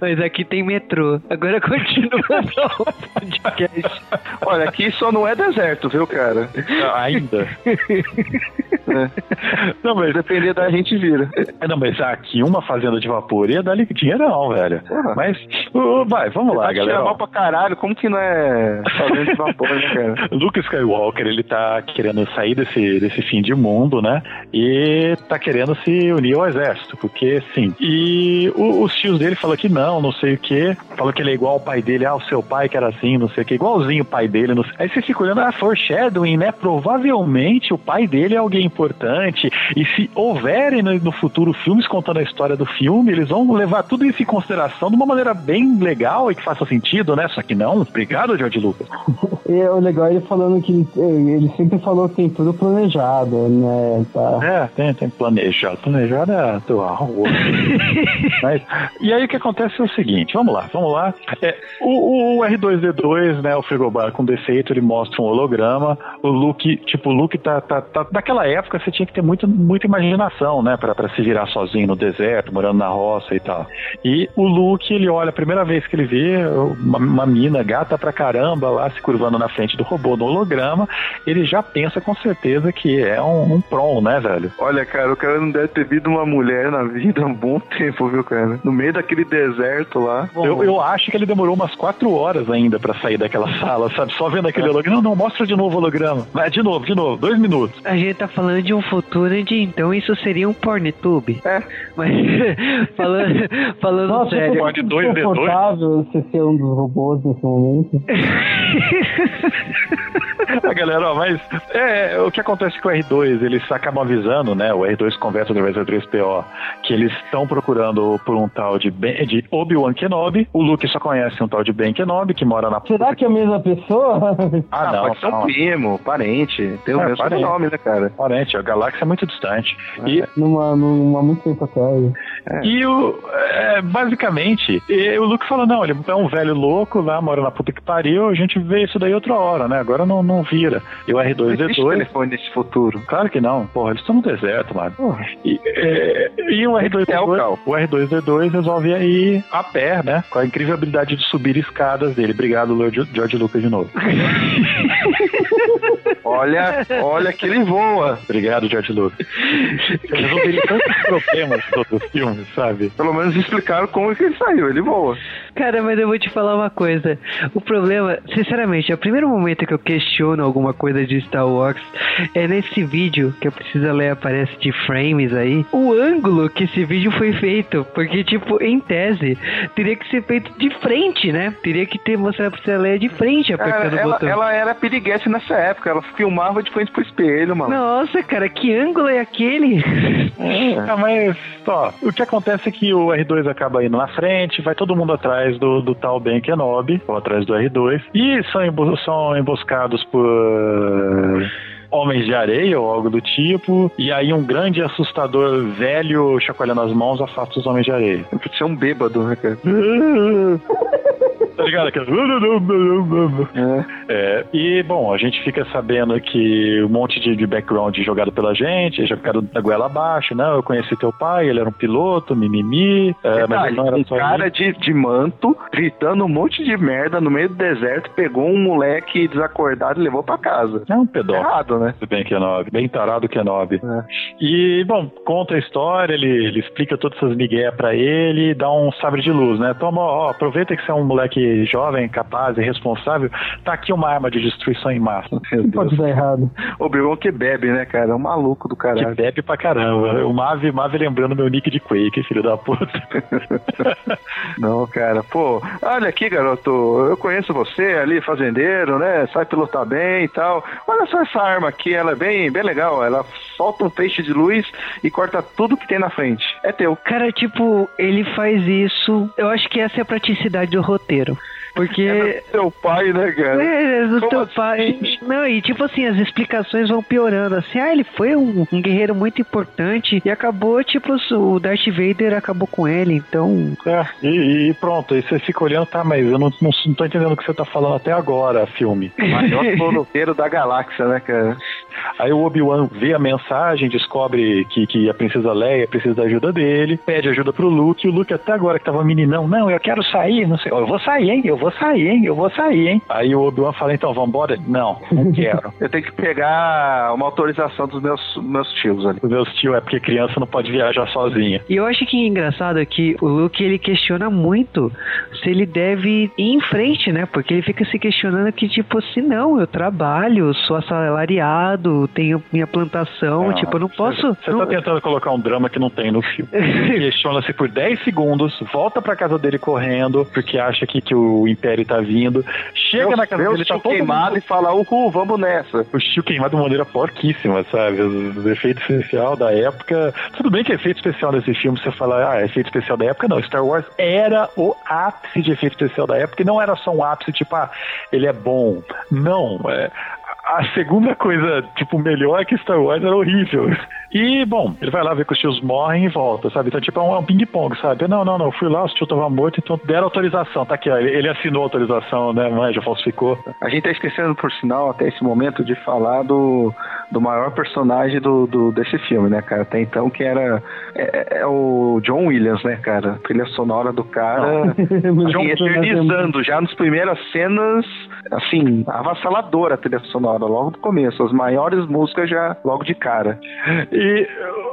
Mas aqui tem metrô. Agora continua o podcast. Olha, aqui só não é deserto, viu, cara? ainda. Não, mas, Depender da gente vira. É, não, mas aqui uma fazenda de vapor ia dar dinheiro não, velho. Porra. Mas, uh, vai, vamos lá, tirar galera. mal pra caralho, como que não é fazendo de vapor, né, cara? Luke Skywalker, ele tá querendo sair desse, desse fim de mundo, né? E tá querendo se unir ao exército, porque sim. E o- os tios dele falam que não, não sei o que. Falou que ele é igual ao pai dele, ah, o seu pai que era assim, não sei o que, igualzinho o pai dele. Não sei. Aí você fica olhando, ah, foreshadowing, né? Provavelmente o pai dele é alguém importante. E se houverem no, no futuro filmes contando a história do filme, eles vão levar tudo isso em consideração de uma maneira bem legal e que faça sentido, né? Só que não. Obrigado, George Lucas. E o legal é ele falando que ele, ele sempre falou que tem tudo planejado, né? Tá. É, tem, tem planejado. Planejado é atual. Mas, e aí o que acontece é o seguinte, vamos lá, vamos lá. É, o, o R2D2, né, o frigobar com defeito, ele mostra um holograma. O Luke, tipo, o Luke tá, tá, tá. Naquela época você tinha que ter muito, muita imaginação, né, pra se virar sozinho no deserto, morando na roça e tal. E o Luke, ele olha, a primeira vez que ele vê uma, uma mina gata pra caramba lá se curvando na frente do robô no holograma, ele já pensa com certeza que é um, um prom, né, velho? Olha, cara, o cara não deve ter visto uma mulher na vida há um bom tempo, viu, cara? No meio daquele deserto lá. Eu, eu acho que ele demorou umas quatro horas ainda pra sair daquela sala, sabe? Só vendo aquele holograma. Não, não, mostra de novo o holograma. Vai, de novo, de novo, dois minutos. A gente tá falando de um futuro onde então isso seria um pornetube. É. Mas falando, falando Nossa, sério. eu Pode dois, D2. confortável você ser um dos robôs nesse momento. Ah, galera, ó, mas é, o que acontece com o R2, eles acabam avisando, né? O R2 conversa através do 3PO que eles estão procurando por um tal de, Ben- de Obi-Wan Kenobi. O Luke só conhece um tal de Ben Kenobi que mora na Será que é a mesma pessoa? Ah, não, pode ser um primo, parente. Tem o É, mesmo parente. nome, né, cara? Parente, a galáxia é muito distante. E numa, numa muito tempo atrás. E o, é, basicamente, e o Luke falou: não, ele é um velho louco lá, mora na puta que pariu, a gente vê isso daí outra hora, né? Agora não, não vira. E o Não existe R2D2. telefone nesse futuro. Claro que não, porra, eles estão no deserto, mano. E, é, e o É o R2D2, Cal. o R2D2 resolve ir a pé, né? Com a incrível habilidade de subir escadas dele. Obrigado, Lord George Lucas, de novo. Olha, olha que ele voa. Obrigado, George Lucas. Resolveria tantos problemas dos outros filmes, sabe? Pelo menos explicaram como que ele saiu. Ele voa. Cara, mas eu vou te falar uma coisa. O problema, sinceramente, é o primeiro momento que eu questiono alguma coisa de Star Wars é nesse vídeo que a Precisa Leia aparece de frames aí. O ângulo que esse vídeo foi feito. Porque, tipo, em tese, teria que ser feito de frente, né? Teria que ter mostrado a Precisa Leia de frente Cara, apertando o ela, botão. ela era piriguete nessa época. Ela filmava de frente pro espelho, mano. Nossa, cara, que ângulo é aquele? Ah, mas, ó, o que acontece é que o R2 acaba indo na frente, vai todo mundo atrás do, do tal Ben Kenobi, ou atrás do R2, e são, são emboscados por homens de areia ou algo do tipo, e aí um grande assustador velho chacoalhando as mãos afasta os homens de areia. Pode ser um bêbado, né, cara? Tá ligado? Aquele... É, e, bom, a gente fica sabendo que um monte de, de background jogado pela gente, já ficaram da goela abaixo, né? Eu conheci teu pai, ele era um piloto, mimimi, é, mas ele não era um só cara de, de manto, gritando um monte de merda no meio do deserto, pegou um moleque desacordado e levou pra casa. É um pedófilo. Errado, né? Bem Kenobi, bem tarado Kenobi. É. E, bom, conta a história, ele, ele explica todas essas migué pra ele dá um sabre de luz, né? Toma, ó, aproveita que você é um moleque jovem, capaz e responsável, tá aqui uma arma de destruição em massa. Meu Não pode Deus. dar errado. Obi-Wan que bebe, né, cara? É um maluco do Que caralho. bebe pra caramba. O Mave, Mave lembrando meu nick de Quake, filho da puta. Não, cara, pô, olha aqui, garoto, eu conheço você ali, fazendeiro, né? Sabe pilotar bem e tal. Olha só essa arma aqui, ela é bem, bem legal. Ela solta um feixe de luz e corta tudo que tem na frente. É teu. Cara, tipo, ele faz isso. Eu acho que essa é a praticidade do roteiro. Porque. É teu pai, né, cara? É, do Como teu assim? pai. Não, e tipo assim, as explicações vão piorando. Assim, ah, ele foi um, um guerreiro muito importante e acabou, tipo, o Darth Vader acabou com ele, então. É, e, e pronto, aí você fica olhando, tá, mas eu não, não, não tô entendendo o que você tá falando até agora, filme. Maior cloroqueiro da galáxia, né, cara? Aí o Obi-Wan vê a mensagem, descobre que, que a princesa Leia precisa da ajuda dele, pede ajuda pro Luke, e o Luke até agora que tava meninão, não, eu quero sair, não sei, eu vou sair, hein, eu vou sair, hein? Eu vou sair, hein? Aí o Obi-Wan fala, então, vambora? Não, não quero. Eu tenho que pegar uma autorização dos meus, meus tios ali. Os meus tios é porque criança não pode viajar sozinha. E eu acho que é engraçado que o Luke ele questiona muito se ele deve ir em frente, né? Porque ele fica se questionando que, tipo assim, não, eu trabalho, sou assalariado, tenho minha plantação, Não, tipo, eu não posso. Você não- tá tentando colocar um drama que não tem no filme. Ele Questiona-se por 10 segundos, volta pra casa dele correndo, porque acha que, que o Império tá vindo. Chega na casa o dele, tá todo queimado mundo... e fala, uhul, vamos nessa. O tio queimado de maneira porquíssima, sabe? Os, os efeitos especial da época. Tudo bem que efeito especial desse filme, você fala, ah, efeito especial da época, não. Star Wars era o ápice de efeito especial da época, e não era só um ápice, tipo, ah, ele é bom. Não, é. A segunda coisa, tipo, melhor que Star Wars era horrível. E, bom, ele vai lá ver que os tios morrem e volta, sabe? Então, tipo, é um, é um ping-pong, sabe? Não, não, não, fui lá, os tios estavam mortos, então deram autorização. Tá aqui, ó, ele, ele assinou a autorização, né? Mas já falsificou. A gente tá esquecendo, por sinal, até esse momento, de falar do, do maior personagem do, do- desse filme, né, cara? Até então, que era é, é o John Williams, né, cara? Trilha sonora do cara. Assim, eternizando já nas primeiras cenas, assim, avassaladora a trilha sonora, logo do começo. As maiores músicas já logo de cara. E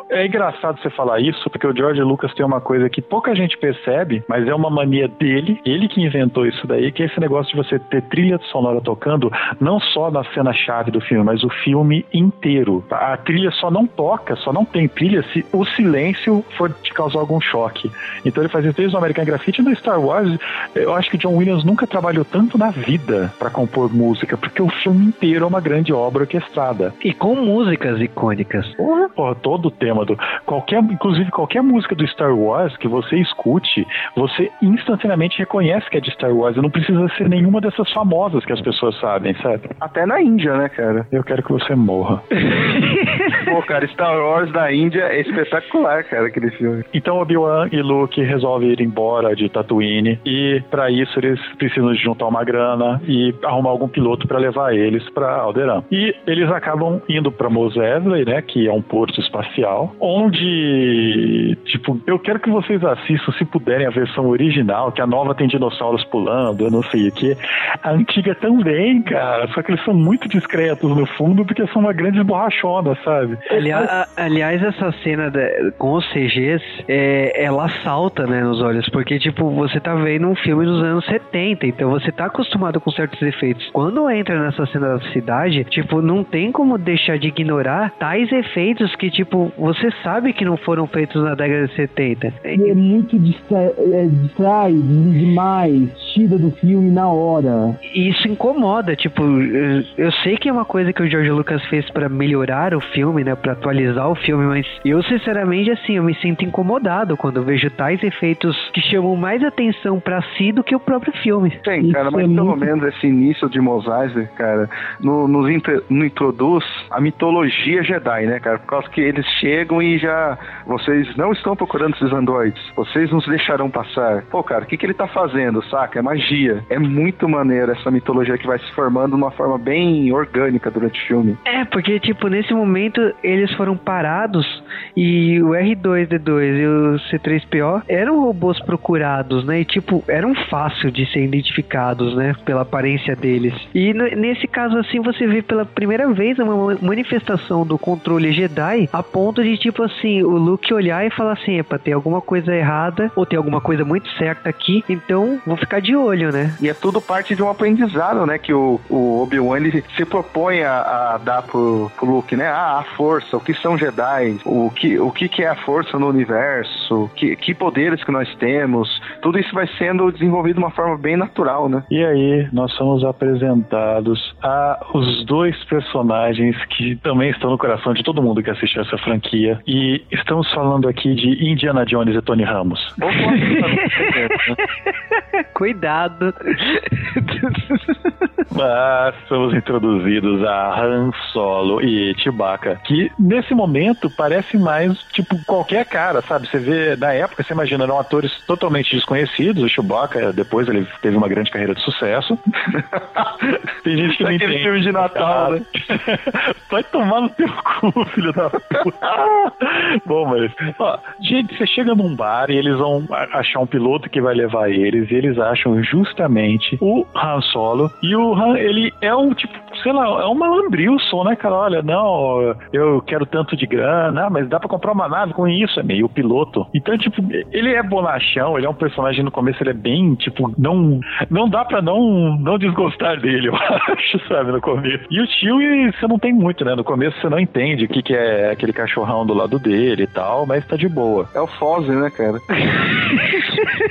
é engraçado você falar isso, porque o George Lucas tem uma coisa que pouca gente percebe, mas é uma mania dele, ele que inventou isso daí, que é esse negócio de você ter trilha sonora tocando, não só na cena-chave do filme, mas o filme inteiro. A trilha só não toca, só não tem trilha se o silêncio for te causar algum choque. Então ele faz isso desde o American Graffiti e no Star Wars. Eu acho que John Williams nunca trabalhou tanto na vida para compor música, porque o filme inteiro uma grande obra orquestrada. E com músicas icônicas. Porra, porra, todo o tema do. Qualquer, inclusive, qualquer música do Star Wars que você escute, você instantaneamente reconhece que é de Star Wars. E não precisa ser nenhuma dessas famosas que as pessoas sabem, sabe? Até na Índia, né, cara? Eu quero que você morra. Pô, cara, Star Wars da Índia é espetacular, cara, aquele filme. Então Obi-Wan e Luke resolvem ir embora de Tatooine e para isso eles precisam de juntar uma grana e arrumar algum piloto para levar eles para Alderaan. E eles acabam indo para Mos Eisley, né, que é um porto espacial, onde tipo, eu quero que vocês assistam se puderem a versão original, que a nova tem dinossauros pulando, eu não sei o que. A antiga também, cara, só que eles são muito discretos no fundo porque são uma grande borrachona, sabe? Aliás, a- aliás, essa cena da- com os CGs, é, ela salta, né, nos olhos, porque, tipo, você tá vendo um filme dos anos 70, então você tá acostumado com certos efeitos. Quando entra nessa cena da cidade, tipo, não tem como deixar de ignorar tais efeitos que, tipo, você sabe que não foram feitos na década de 70. Ele é muito distra... é, distrai demais, tira do filme na hora. E isso incomoda, tipo, eu- sei que é uma coisa que o George Lucas fez pra melhorar o filme, né, Pra atualizar o filme, mas eu sinceramente assim, eu me sinto incomodado quando eu vejo tais efeitos que chamam mais atenção pra si do que o próprio filme. Sim, Isso cara, mas é pelo muito- menos esse início de Mos Eisley, cara, no, nos inter- no introduz a mitologia Jedi, né, cara? Por causa que eles chegam e já. Vocês não estão procurando esses androides. Vocês nos deixarão passar. Pô, cara, o que, que ele tá fazendo, saca? É magia. É muito maneiro essa mitologia que vai se formando de uma forma bem orgânica durante o filme. É, porque tipo, nesse momento eles foram parados e o R2D2 e o C3PO eram robôs procurados, né? E tipo, eram fácil de ser identificados, né? Pela aparência deles. E nesse caso assim, você vê pela primeira vez uma ma- manifestação do controle Jedi a ponto de tipo assim, o Luke olhar e falar assim, epa, tem alguma coisa errada ou tem alguma coisa muito certa aqui, então vou ficar de olho, né? E é tudo parte de um aprendizado, né? Que o, o Obi-Wan ele se propõe a, a dar pro, pro Luke, né? Ah, a força, o que são Jedi, o que, o que, que é a força no universo, que, que poderes que nós temos. Tudo isso vai sendo desenvolvido de uma forma bem natural, né? E aí, nós somos apresentados a os dois personagens que também estão no coração de todo mundo que assistiu essa franquia. E estamos falando aqui de Indiana Jones e Tony Ramos. Vou Cuidado. Mas somos introduzidos a Han Solo e Chewbacca, que nesse momento parece mais tipo qualquer cara, sabe? Você vê, na época, você imagina, eram atores totalmente desconhecidos. O Chewbacca, depois ele teve uma grande carreira de sucesso. Tem gente que não Daquele entende. filme de Natal, né? Vai tomar no teu cu, filho da puta. Bom, mas, ó, Gente, você chega num bar e eles vão achar um piloto que vai levar eles, e eles acham justamente o Han Solo. E o Han, ele é um tipo, sei lá, é um malandrilson, né, cara? Olha, não, eu quero tanto de grana, ah, mas dá pra comprar uma nave com isso, é meio piloto. Então, tipo, ele é bonachão, ele é um personagem no começo, ele é bem, tipo, não, não dá pra não, não desgostar dele, eu acho, sabe, no começo. E o tio, você não tem muito, né? No começo você não entende o que, que é aquele cachorrão do lado dele e tal, mas tá de boa. É o Foze, né, cara?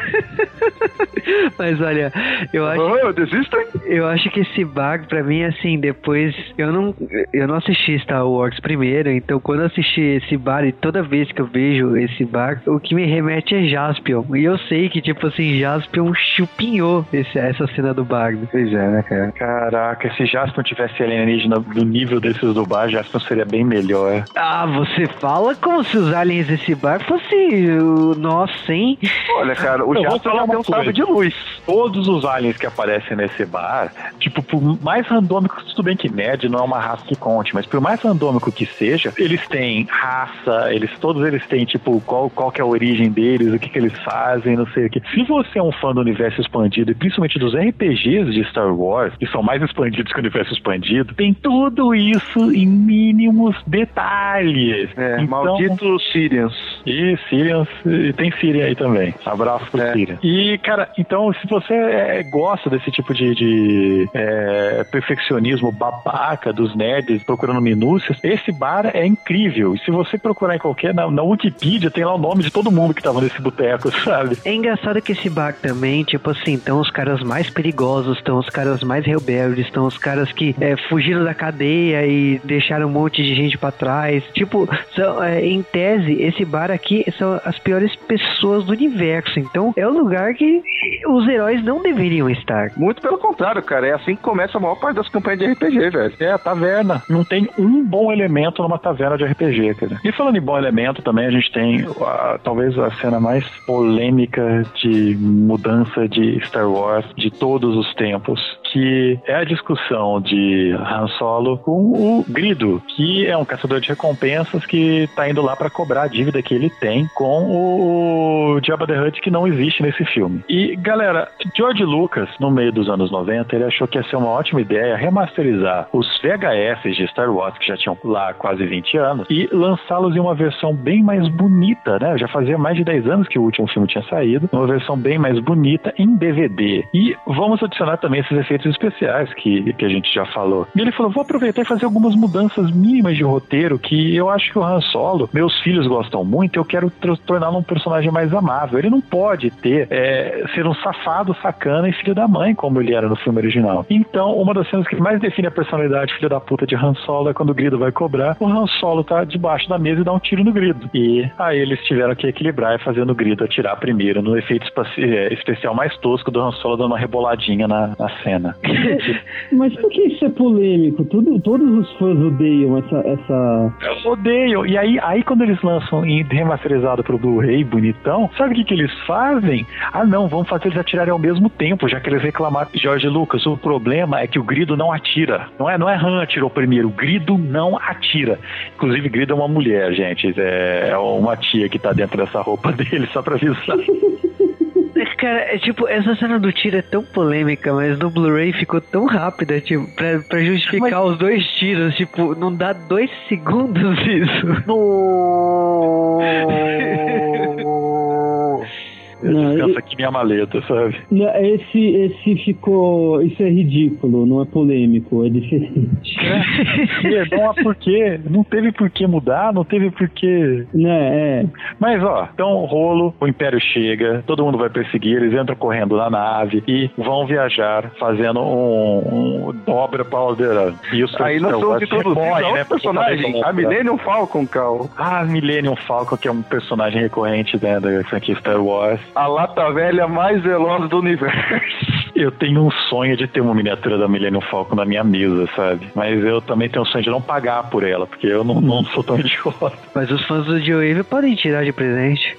Mas olha, eu acho, Oh, eu desisto, hein? eu acho que esse bar, pra mim, assim, depois. Eu não, eu não assisti Star Wars primeiro, então quando eu assisti esse bar e toda vez que eu vejo esse bar, o que me remete é Jaspion. E eu sei que, tipo assim, Jaspion chupinhou esse, essa cena do bar. Pois é, né, cara? Caraca, se Jaspion tivesse alienígena do nível desses do bar, Jaspion seria bem melhor. Ah, você fala como se os aliens desse bar fossem o nosso, hein? Olha, cara, o Eu coisa. de luz. Todos os aliens que aparecem nesse bar, tipo, por mais randômico, tudo bem que nerd não é uma raça que conte, mas por mais randômico que seja, eles têm raça, eles todos eles têm, tipo, qual, qual que é a origem deles, o que, que eles fazem, não sei o que. Se você é um fã do universo expandido, e principalmente dos RPGs de Star Wars, que são mais expandidos que o universo expandido, tem tudo isso em mínimos detalhes. É, Então- maldito Sirians. e Sirians, e tem Sirian aí também. Abraço pro É. E, cara, então, se você é, gosta desse tipo de, de, é, perfeccionismo babaca dos nerds procurando minúcias, esse bar é incrível. E se você procurar em qualquer. Na, na Wikipedia tem lá o nome de todo mundo que tava nesse boteco, sabe? É engraçado que esse bar também, tipo assim, estão os caras mais perigosos, estão os caras mais rebeldes, estão os caras que é, fugiram da cadeia e deixaram um monte de gente pra trás. Tipo, são, é, em tese, esse bar aqui são as piores pessoas do universo. Então, é o lugar que os heróis não deveriam estar. Muito pelo contrário, cara. É assim que começa a maior parte das campanhas de RPG, velho. É, a taverna. Não tem um bom elemento numa taverna de RPG, cara. E falando em bom elemento também, a gente tem a- talvez a cena mais polêmica de mudança de Star Wars de todos os tempos, que é a discussão de Han Solo com o Grido, que é um caçador de recompensas que tá indo lá pra cobrar a dívida que ele tem com o Jabba the Hutt que não existe nesse filme. E, galera, George Lucas, no meio dos anos 90, ele achou que ia ser uma ótima ideia remasterizar os VHS de Star Wars, que já tinham lá quase 20 anos, e lançá-los em uma versão bem mais bonita, né? Já fazia mais de 10 anos que o último filme tinha saído, uma versão bem mais bonita em DVD. E vamos adicionar também esses efeitos especiais que, que a gente já falou. E ele falou: vou aproveitar e fazer algumas mudanças mínimas de roteiro que eu acho que o Han Solo, meus filhos gostam muito, eu quero torná-lo um personagem mais amável. Ele não pode ter é, ser um safado, sacana e filho da mãe, como ele era no filme original. Então, uma das cenas que mais define a personalidade filho da puta de Han Solo é quando o Grido vai cobrar, o Han Solo tá debaixo da mesa e dá um tiro no Grido. E aí eles tiveram que equilibrar e fazer no Grido atirar primeiro, no efeito é, especial mais tosco do Han Solo dando uma reboladinha na, na cena. Mas por que isso é polêmico? Tudo, todos os fãs odeiam essa. essa... Odeio. E aí, aí quando eles lançam em remasterizado pro Blu-ray, bonitão, sabe o que, que eles fazem? Ah, não, vamos fazer eles atirarem ao mesmo tempo, já que eles reclamaram. Jorge Lucas, o problema é que o Grido não atira. Não é, não é Han atirou primeiro, o Grido não atira. Inclusive, Grido é uma mulher, gente. É, é uma tia que tá dentro dessa roupa dele, só pra avisar. Cara, é tipo, essa cena do tiro é tão polêmica, mas no Blu-ray ficou tão rápida, tipo, pra, pra justificar os dois tiros, tipo, não dá dois segundos isso. Não, E- aqui minha maleta, sabe? Não, Esse, esse ficou. Isso é ridículo, não é polêmico, é diferente. É, não há porquê. Não teve por que mudar, não teve por que Né, é. Mas ó, então rolo, o Império chega, todo mundo vai perseguir, eles entram correndo na nave e vão viajar fazendo um, um dobra para Alderan. E os Aí Star somos Wars introduzidos recorrem, a né, pra personagem, a. Millennium Falcon, Cal. Ah, Millennium Falcon, que é um personagem recorrente né, da franquia Star Wars. A lata velha mais veloz do universo. eu tenho um sonho de ter uma miniatura da Millennium Falcon na minha mesa, sabe? Mas eu também tenho um sonho de não pagar por ela, porque eu não, não sou tão idiota. Mas os fãs do Joe podem tirar de presente.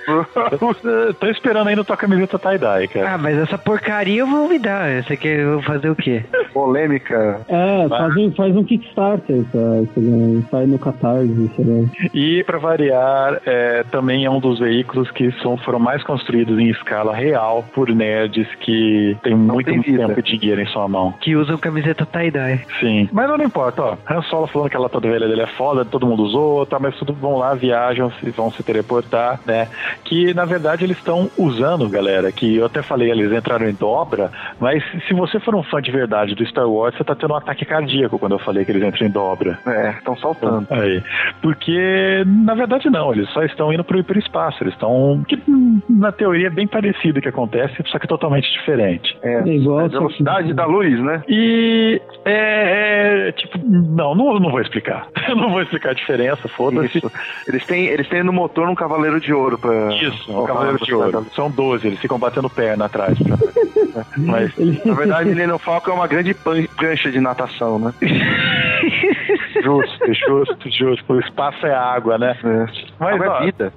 Tô esperando ainda tua camiseta tie-dye, cara. Ah, mas essa porcaria eu vou me dar. Você quer eu vou fazer o quê? Polêmica. É, faz um, faz um Kickstarter, pra, sei lá, sai no Catarse, sei lá. E para variar, é, também é um dos veículos que são, foram mais construídos em escala real por nerds que têm muito tem tempo e dinheiro em sua mão. Que usam camiseta tie-dye. Sim. Mas não importa, ó. Han Solo falando que a lata velha dele é foda, todo mundo usou, tá, mas tudo vão lá, viajam e vão se teleportar, né? Que na verdade eles estão usando, galera, que eu até falei, eles entraram em dobra, mas se você for um fã de verdade do Star Wars, você tá tendo um ataque cardíaco quando eu falei que eles entram em dobra. É, estão saltando. Aí. Porque, na verdade, não, eles só estão indo pro hiperespaço. Eles estão. Que, na teoria, é bem parecido o que acontece, só que totalmente diferente. É, É igual, a velocidade da luz, né? E é, é, tipo, não, não, não vou explicar. Eu não vou explicar a diferença, foda-se. Eles têm, eles têm no motor um cavaleiro de ouro pra. Isso, o Cavaleiro de Ouro. São 12, eles ficam batendo perna atrás. Pra... Mas Na verdade, Millennium Falcon é uma grande prancha de natação, né? justo, justo, justo. O espaço é água, né? É. Mas, Água ó, é vida.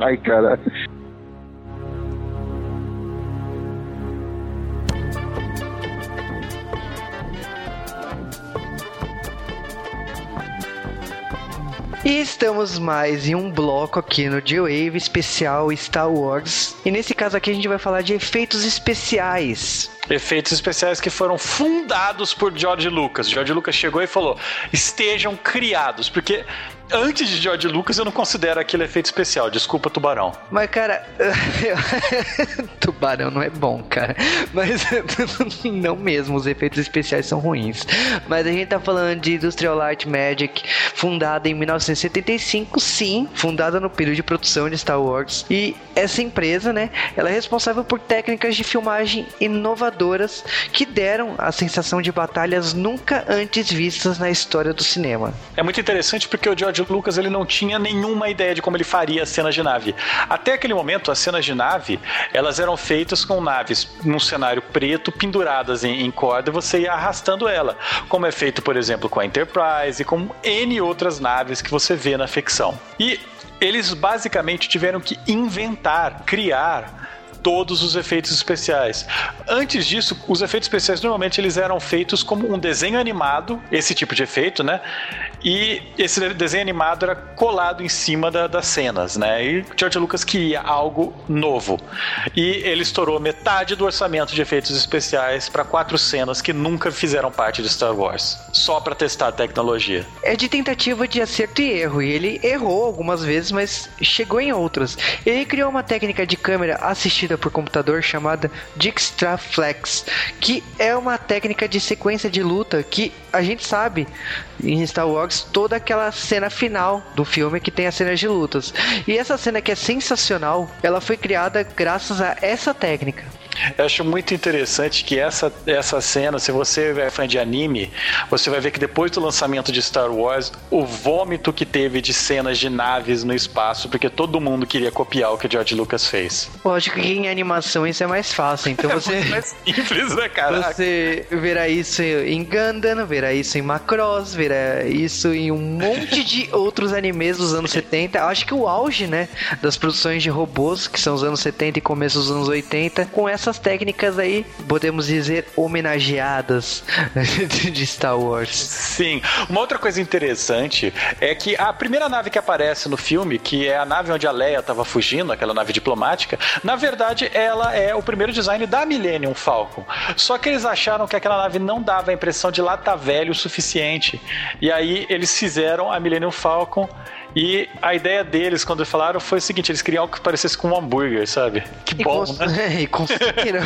Ai, cara. E estamos mais em um bloco aqui no G-Wave especial Star Wars. E nesse caso aqui a gente vai falar de efeitos especiais. Efeitos especiais que foram fundados por George Lucas. George Lucas chegou e falou: estejam criados, porque antes de George Lucas eu não considero aquele efeito especial. Desculpa, tubarão. Mas, cara, tubarão não é bom, cara. Mas não mesmo, os efeitos especiais são ruins. Mas a gente tá falando de Industrial Light Magic, fundada em 1975, sim, fundada no período de produção de Star Wars. E essa empresa, né, ela é responsável por técnicas de filmagem inovadoras que deram a sensação de batalhas nunca antes vistas na história do cinema. É muito interessante porque o George Lucas ele não tinha nenhuma ideia de como ele faria as cenas de nave. Até aquele momento, as cenas de nave elas eram feitas com naves num cenário preto penduradas em, em corda e você ia arrastando ela, como é feito, por exemplo, com a Enterprise e com N outras naves que você vê na ficção. E eles basicamente tiveram que inventar, criar todos os efeitos especiais. Antes disso, os efeitos especiais normalmente eles eram feitos como um desenho animado, esse tipo de efeito, né? E esse desenho animado era colado em cima da- das cenas, né? E George Lucas queria algo novo. E ele estourou metade do orçamento de efeitos especiais para quatro cenas que nunca fizeram parte de Star Wars, só para testar a tecnologia. é de tentativa de acerto e erro. E ele errou algumas vezes, mas chegou em outras. Ele criou uma técnica de câmera assistida por computador chamada Dijkstraflex, que é uma técnica de sequência de luta que a gente sabe em Star Wars toda aquela cena final do filme que tem as cenas de lutas. E essa cena que é sensacional, ela foi criada graças a essa técnica. Eu acho muito interessante que essa, essa cena, se você é fã de anime, você vai ver que depois do lançamento de Star Wars, o vômito que teve de cenas de naves no espaço, porque todo mundo queria copiar o que George Lucas fez. Lógico que em animação isso é mais fácil, então você Mais simples, né, cara? Você verá isso em Gundam, verá isso em Macross, verá isso em um monte de outros animes dos anos 70. Acho que o auge, né, das produções de robôs, que são os anos 70 e começo dos anos 80, com essas técnicas aí, podemos dizer, homenageadas de Star Wars. Sim. Uma outra coisa interessante é que a primeira nave que aparece no filme, que é a nave onde a Leia estava fugindo, aquela nave diplomática, na verdade ela é o primeiro design da Millennium Falcon. Só que eles acharam que aquela nave não dava a impressão de lata velho o suficiente. E aí eles fizeram a Millennium Falcon e a ideia deles, quando falaram, foi o seguinte: eles queriam algo que parecesse com um hambúrguer, sabe? Que E, bom, cons- né? e conseguiram.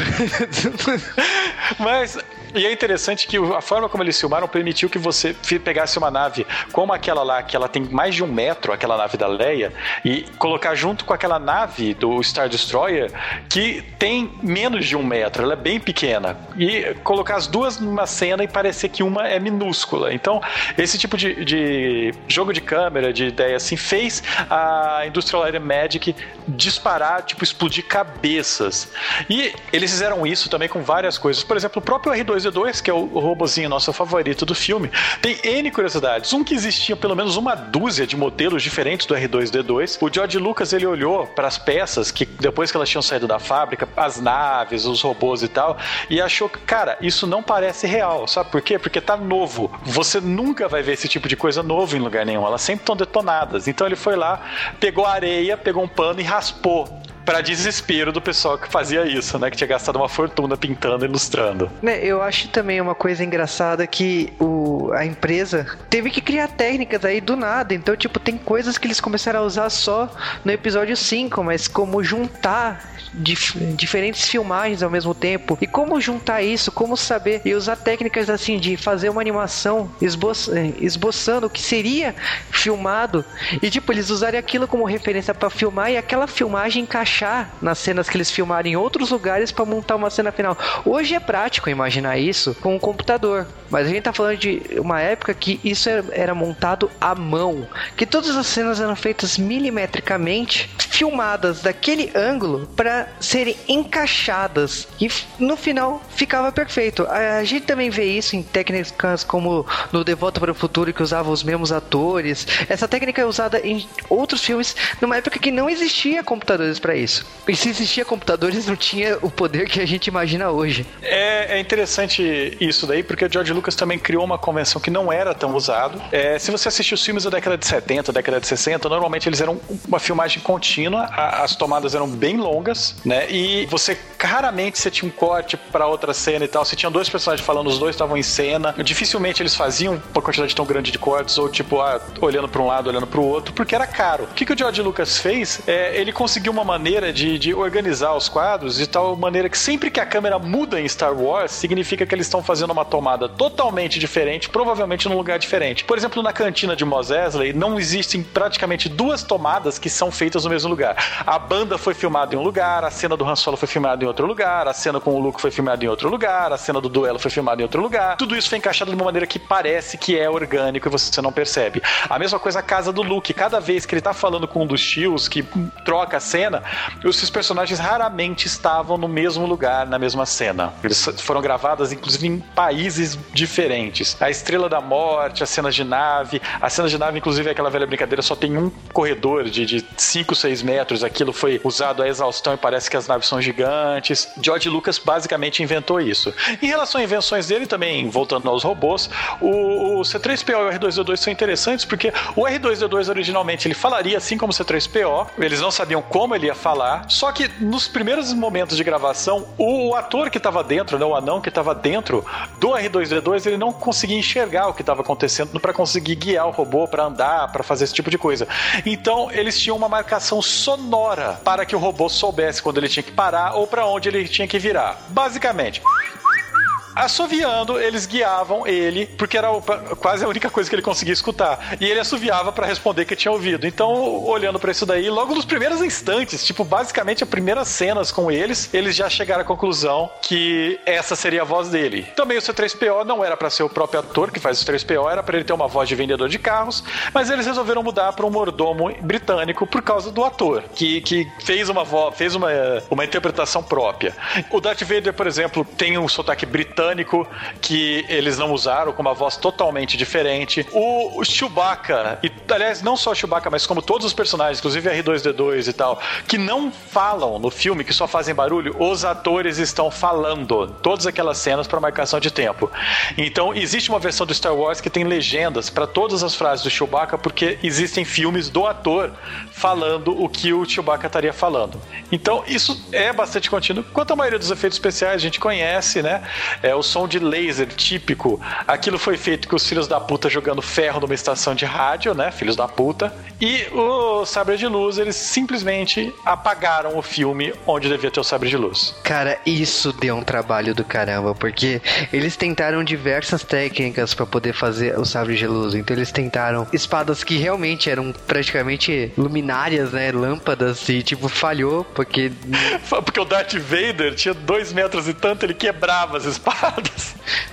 Mas E é interessante que a forma como eles filmaram permitiu que você pegasse uma nave como aquela lá, que ela tem mais de um metro, aquela nave da Leia, e colocar junto com aquela nave do Star Destroyer, que tem menos de um metro, ela é bem pequena. E colocar as duas numa cena e parecer que uma é minúscula. Então, esse tipo de, de jogo de câmera, de ideia assim, fez a Industrial Light Magic disparar, tipo, explodir cabeças. E eles fizeram isso também com várias coisas. Por exemplo, o próprio R2D2, que é o robozinho nosso favorito do filme, tem N curiosidades. Um que existia pelo menos uma dúzia de modelos diferentes do R2D2. O George Lucas, ele olhou para as peças que depois que elas tinham saído da fábrica, as naves, os robôs e tal, e achou que, cara, isso não parece real. Sabe por quê? Porque tá novo. Você nunca vai ver esse tipo de coisa novo em lugar nenhum. Elas sempre estão detonadas. Então ele foi lá, pegou areia, pegou um pano e raspou para desespero do pessoal que fazia isso, né? Que tinha gastado uma fortuna pintando e ilustrando. Né, eu acho também uma coisa engraçada que o, a empresa teve que criar técnicas aí do nada. Então, tipo, tem coisas que eles começaram a usar só no episódio 5, mas como juntar dif diferentes filmagens ao mesmo tempo. E como juntar isso, como saber e usar técnicas assim de fazer uma animação esbo esboçando o que seria filmado e tipo eles usarem aquilo como referência para filmar e aquela filmagem encaixar nas cenas que eles filmaram em outros lugares para montar uma cena final. Hoje é prático imaginar isso com um computador, mas a gente tá falando de uma época que isso era, montado à mão, que todas as cenas eram feitas milimetricamente, filmadas daquele ângulo para serem encaixadas e no final ficava perfeito. A gente também vê isso em técnicas como no De Volta para o Futuro que usava os mesmos atores. Essa técnica é usada em outros filmes numa época que não existia computadores para isso. E se existia computadores não tinha o poder que a gente imagina hoje. É, é interessante isso daí porque o George Lucas também criou uma convenção que não era tão usado. É, se você assistir os filmes da década de 70, década de 60, normalmente eles eram uma filmagem contínua, as tomadas eram bem longas, né? E você raramente você tinha um corte para outra cena e tal. Você tinha dois personagens falando, os dois estavam em cena. Dificilmente eles faziam uma quantidade tão grande de cortes ou tipo, ah, olhando para um lado, olhando para o outro, porque era caro. O que, que o George Lucas fez? É, ele conseguiu uma maneira de, de organizar os quadros de tal maneira que sempre que a câmera muda em Star Wars, significa que eles estão fazendo uma tomada totalmente diferente, provavelmente num lugar diferente. Por exemplo, na cantina de Mos Eisley, não existem praticamente duas tomadas que são feitas no mesmo lugar. A banda foi filmada em um lugar, a cena do Han Solo foi filmada em outro lugar, a cena com o Luke foi filmada em outro lugar, a cena do duelo foi filmada em outro lugar. Tudo isso foi encaixado de uma maneira que parece que é orgânico e você não percebe. A mesma coisa a casa do Luke. Cada vez que ele tá falando com um dos tios que troca a cena, esses personagens raramente estavam no mesmo lugar, na mesma cena. Eles foram gravadas, inclusive, em países diferentes. A Estrela da Morte, as cenas de nave. A cena de nave, inclusive, é aquela velha brincadeira, só tem um corredor de 5, 6 metros. Aquilo foi usado a exaustão e parece que as naves são gigantes. George Lucas basicamente inventou isso. Em relação a invenções dele, também voltando aos robôs, o, o C3PO e o R2D2 são interessantes porque o R2D2 originalmente ele falaria assim como o C3PO, eles não sabiam como ele ia falar, só que nos primeiros momentos de gravação, o ator que estava dentro, né, o anão que estava dentro do R2D2, ele não conseguia enxergar o que estava acontecendo para conseguir guiar o robô para andar, para fazer esse tipo de coisa. Então, eles tinham uma marcação sonora para que o robô soubesse quando ele tinha que parar ou para onde ele tinha que virar. Basicamente assoviando, eles guiavam ele, porque era quase a única coisa que ele conseguia escutar. E ele assoviava para responder que tinha ouvido. Então, olhando para isso daí, logo nos primeiros instantes, tipo, basicamente as primeiras cenas com eles, eles já chegaram à conclusão que essa seria a voz dele. Também o C3PO não era para ser o próprio ator que faz o C3PO, era para ele ter uma voz de vendedor de carros, mas eles resolveram mudar para um mordomo britânico por causa do ator, que, que fez uma voz, fez uma, uma interpretação própria. O Darth Vader, por exemplo, tem um sotaque britânico que eles não usaram, com uma voz totalmente diferente. O, Chewbacca, e aliás, não só o Chewbacca, mas como todos os personagens, inclusive R2D2 e tal, que não falam no filme, que só fazem barulho, os atores estão falando todas aquelas cenas para marcação de tempo. Então, existe uma versão do Star Wars que tem legendas para todas as frases do Chewbacca, porque existem filmes do ator falando o que o Chewbacca estaria falando. Então, isso é bastante contínuo. Quanto à maioria dos efeitos especiais, a gente conhece, né? É, o som de laser típico. Aquilo foi feito com os filhos da puta jogando ferro numa estação de rádio, né? Filhos da puta. E o sabre de luz, eles simplesmente apagaram o filme onde devia ter o sabre de luz. Cara, isso deu um trabalho do caramba, porque eles tentaram diversas técnicas para poder fazer o sabre de luz. Então eles tentaram espadas que realmente eram praticamente luminárias, né? Lâmpadas, e tipo, falhou, porque. porque o Darth Vader tinha dois metros e tanto, ele quebrava as espadas.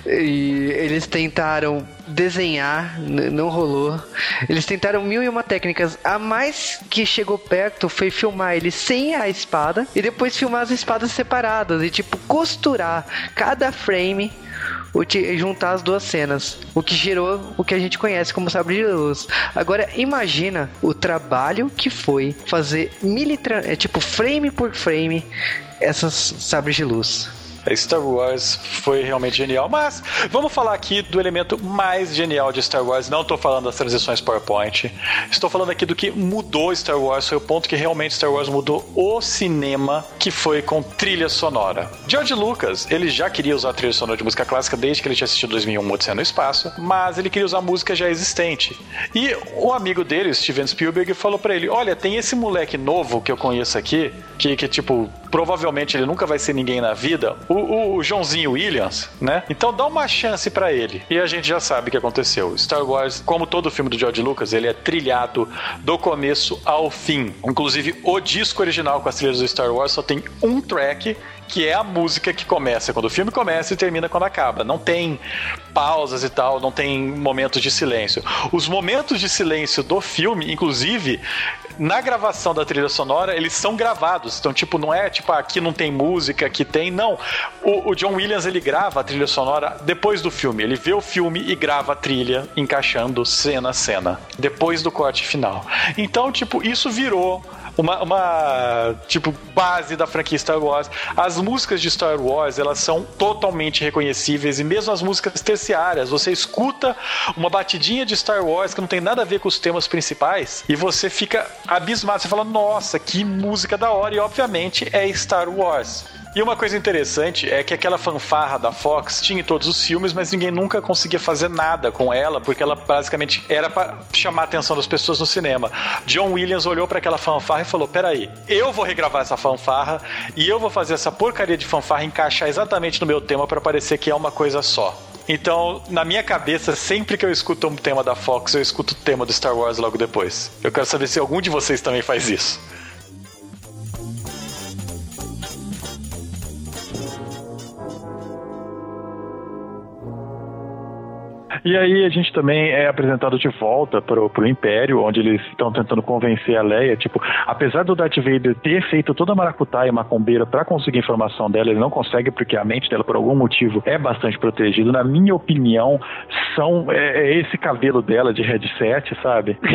E eles tentaram desenhar, não rolou. Eles tentaram mil e uma técnicas. A mais que chegou perto foi filmar ele sem a espada e depois filmar as espadas separadas e tipo costurar cada frame juntar as duas cenas, o que gerou o que a gente conhece como sabre de luz. Agora imagina o trabalho que foi fazer militran é tipo frame por frame essas sabres de luz. Star Wars foi realmente genial, mas vamos falar aqui do elemento mais genial de Star Wars. Não estou falando das transições PowerPoint. Estou falando aqui do que mudou Star Wars. Foi o ponto que realmente Star Wars mudou o cinema, que foi com trilha sonora. George Lucas, ele já queria usar trilha sonora de música clássica desde que ele tinha assistido 2001 Odisseia no Espaço, mas ele queria usar música já existente. E o amigo dele, Steven Spielberg, falou para ele: "Olha, tem esse moleque novo que eu conheço aqui, que, que tipo provavelmente ele nunca vai ser ninguém na vida, o, o Joãozinho Williams, né? Então dá uma chance para ele. E a gente já sabe o que aconteceu. Star Wars, como todo filme do George Lucas, ele é trilhado do começo ao fim. Inclusive, o disco original com as trilhas do Star Wars só tem um track que é a música que começa quando o filme começa e termina quando acaba. Não tem pausas e tal, não tem momentos de silêncio. Os momentos de silêncio do filme, inclusive, na gravação da trilha sonora, eles são gravados. Então, tipo, não é tipo, ah, aqui não tem música, aqui tem. Não. O, o, John Williams, ele grava a trilha sonora depois do filme. Ele vê o filme e grava a trilha, encaixando cena a cena. Depois do corte final. Então, tipo, isso virou uma, uma tipo base da franquia Star Wars. As músicas de Star Wars, elas são totalmente reconhecíveis e mesmo as músicas terciárias, você escuta uma batidinha de Star Wars que não tem nada a ver com os temas principais e você fica abismado, você fala: "Nossa, que música da hora!" E obviamente é Star Wars. E uma coisa interessante é que aquela fanfarra da Fox tinha em todos os filmes, mas ninguém nunca conseguia fazer nada com ela, porque ela basicamente era para chamar a atenção das pessoas no cinema. John Williams olhou para aquela fanfarra e falou: Peraí, eu vou regravar essa fanfarra e eu vou fazer essa porcaria de fanfarra encaixar exatamente no meu tema para parecer que é uma coisa só. Então, na minha cabeça, sempre que eu escuto um tema da Fox, eu escuto o tema do Star Wars logo depois. Eu quero saber se algum de vocês também faz isso. E aí a gente também é apresentado de volta pro, pro Império, onde eles estão tentando convencer a Leia, tipo, apesar do Darth Vader ter feito toda a maracutaia e macumbeira para conseguir informação dela, ele não consegue porque a mente dela, por algum motivo, é bastante protegida. Na minha opinião, são é, é esse cabelo dela de headset, sabe?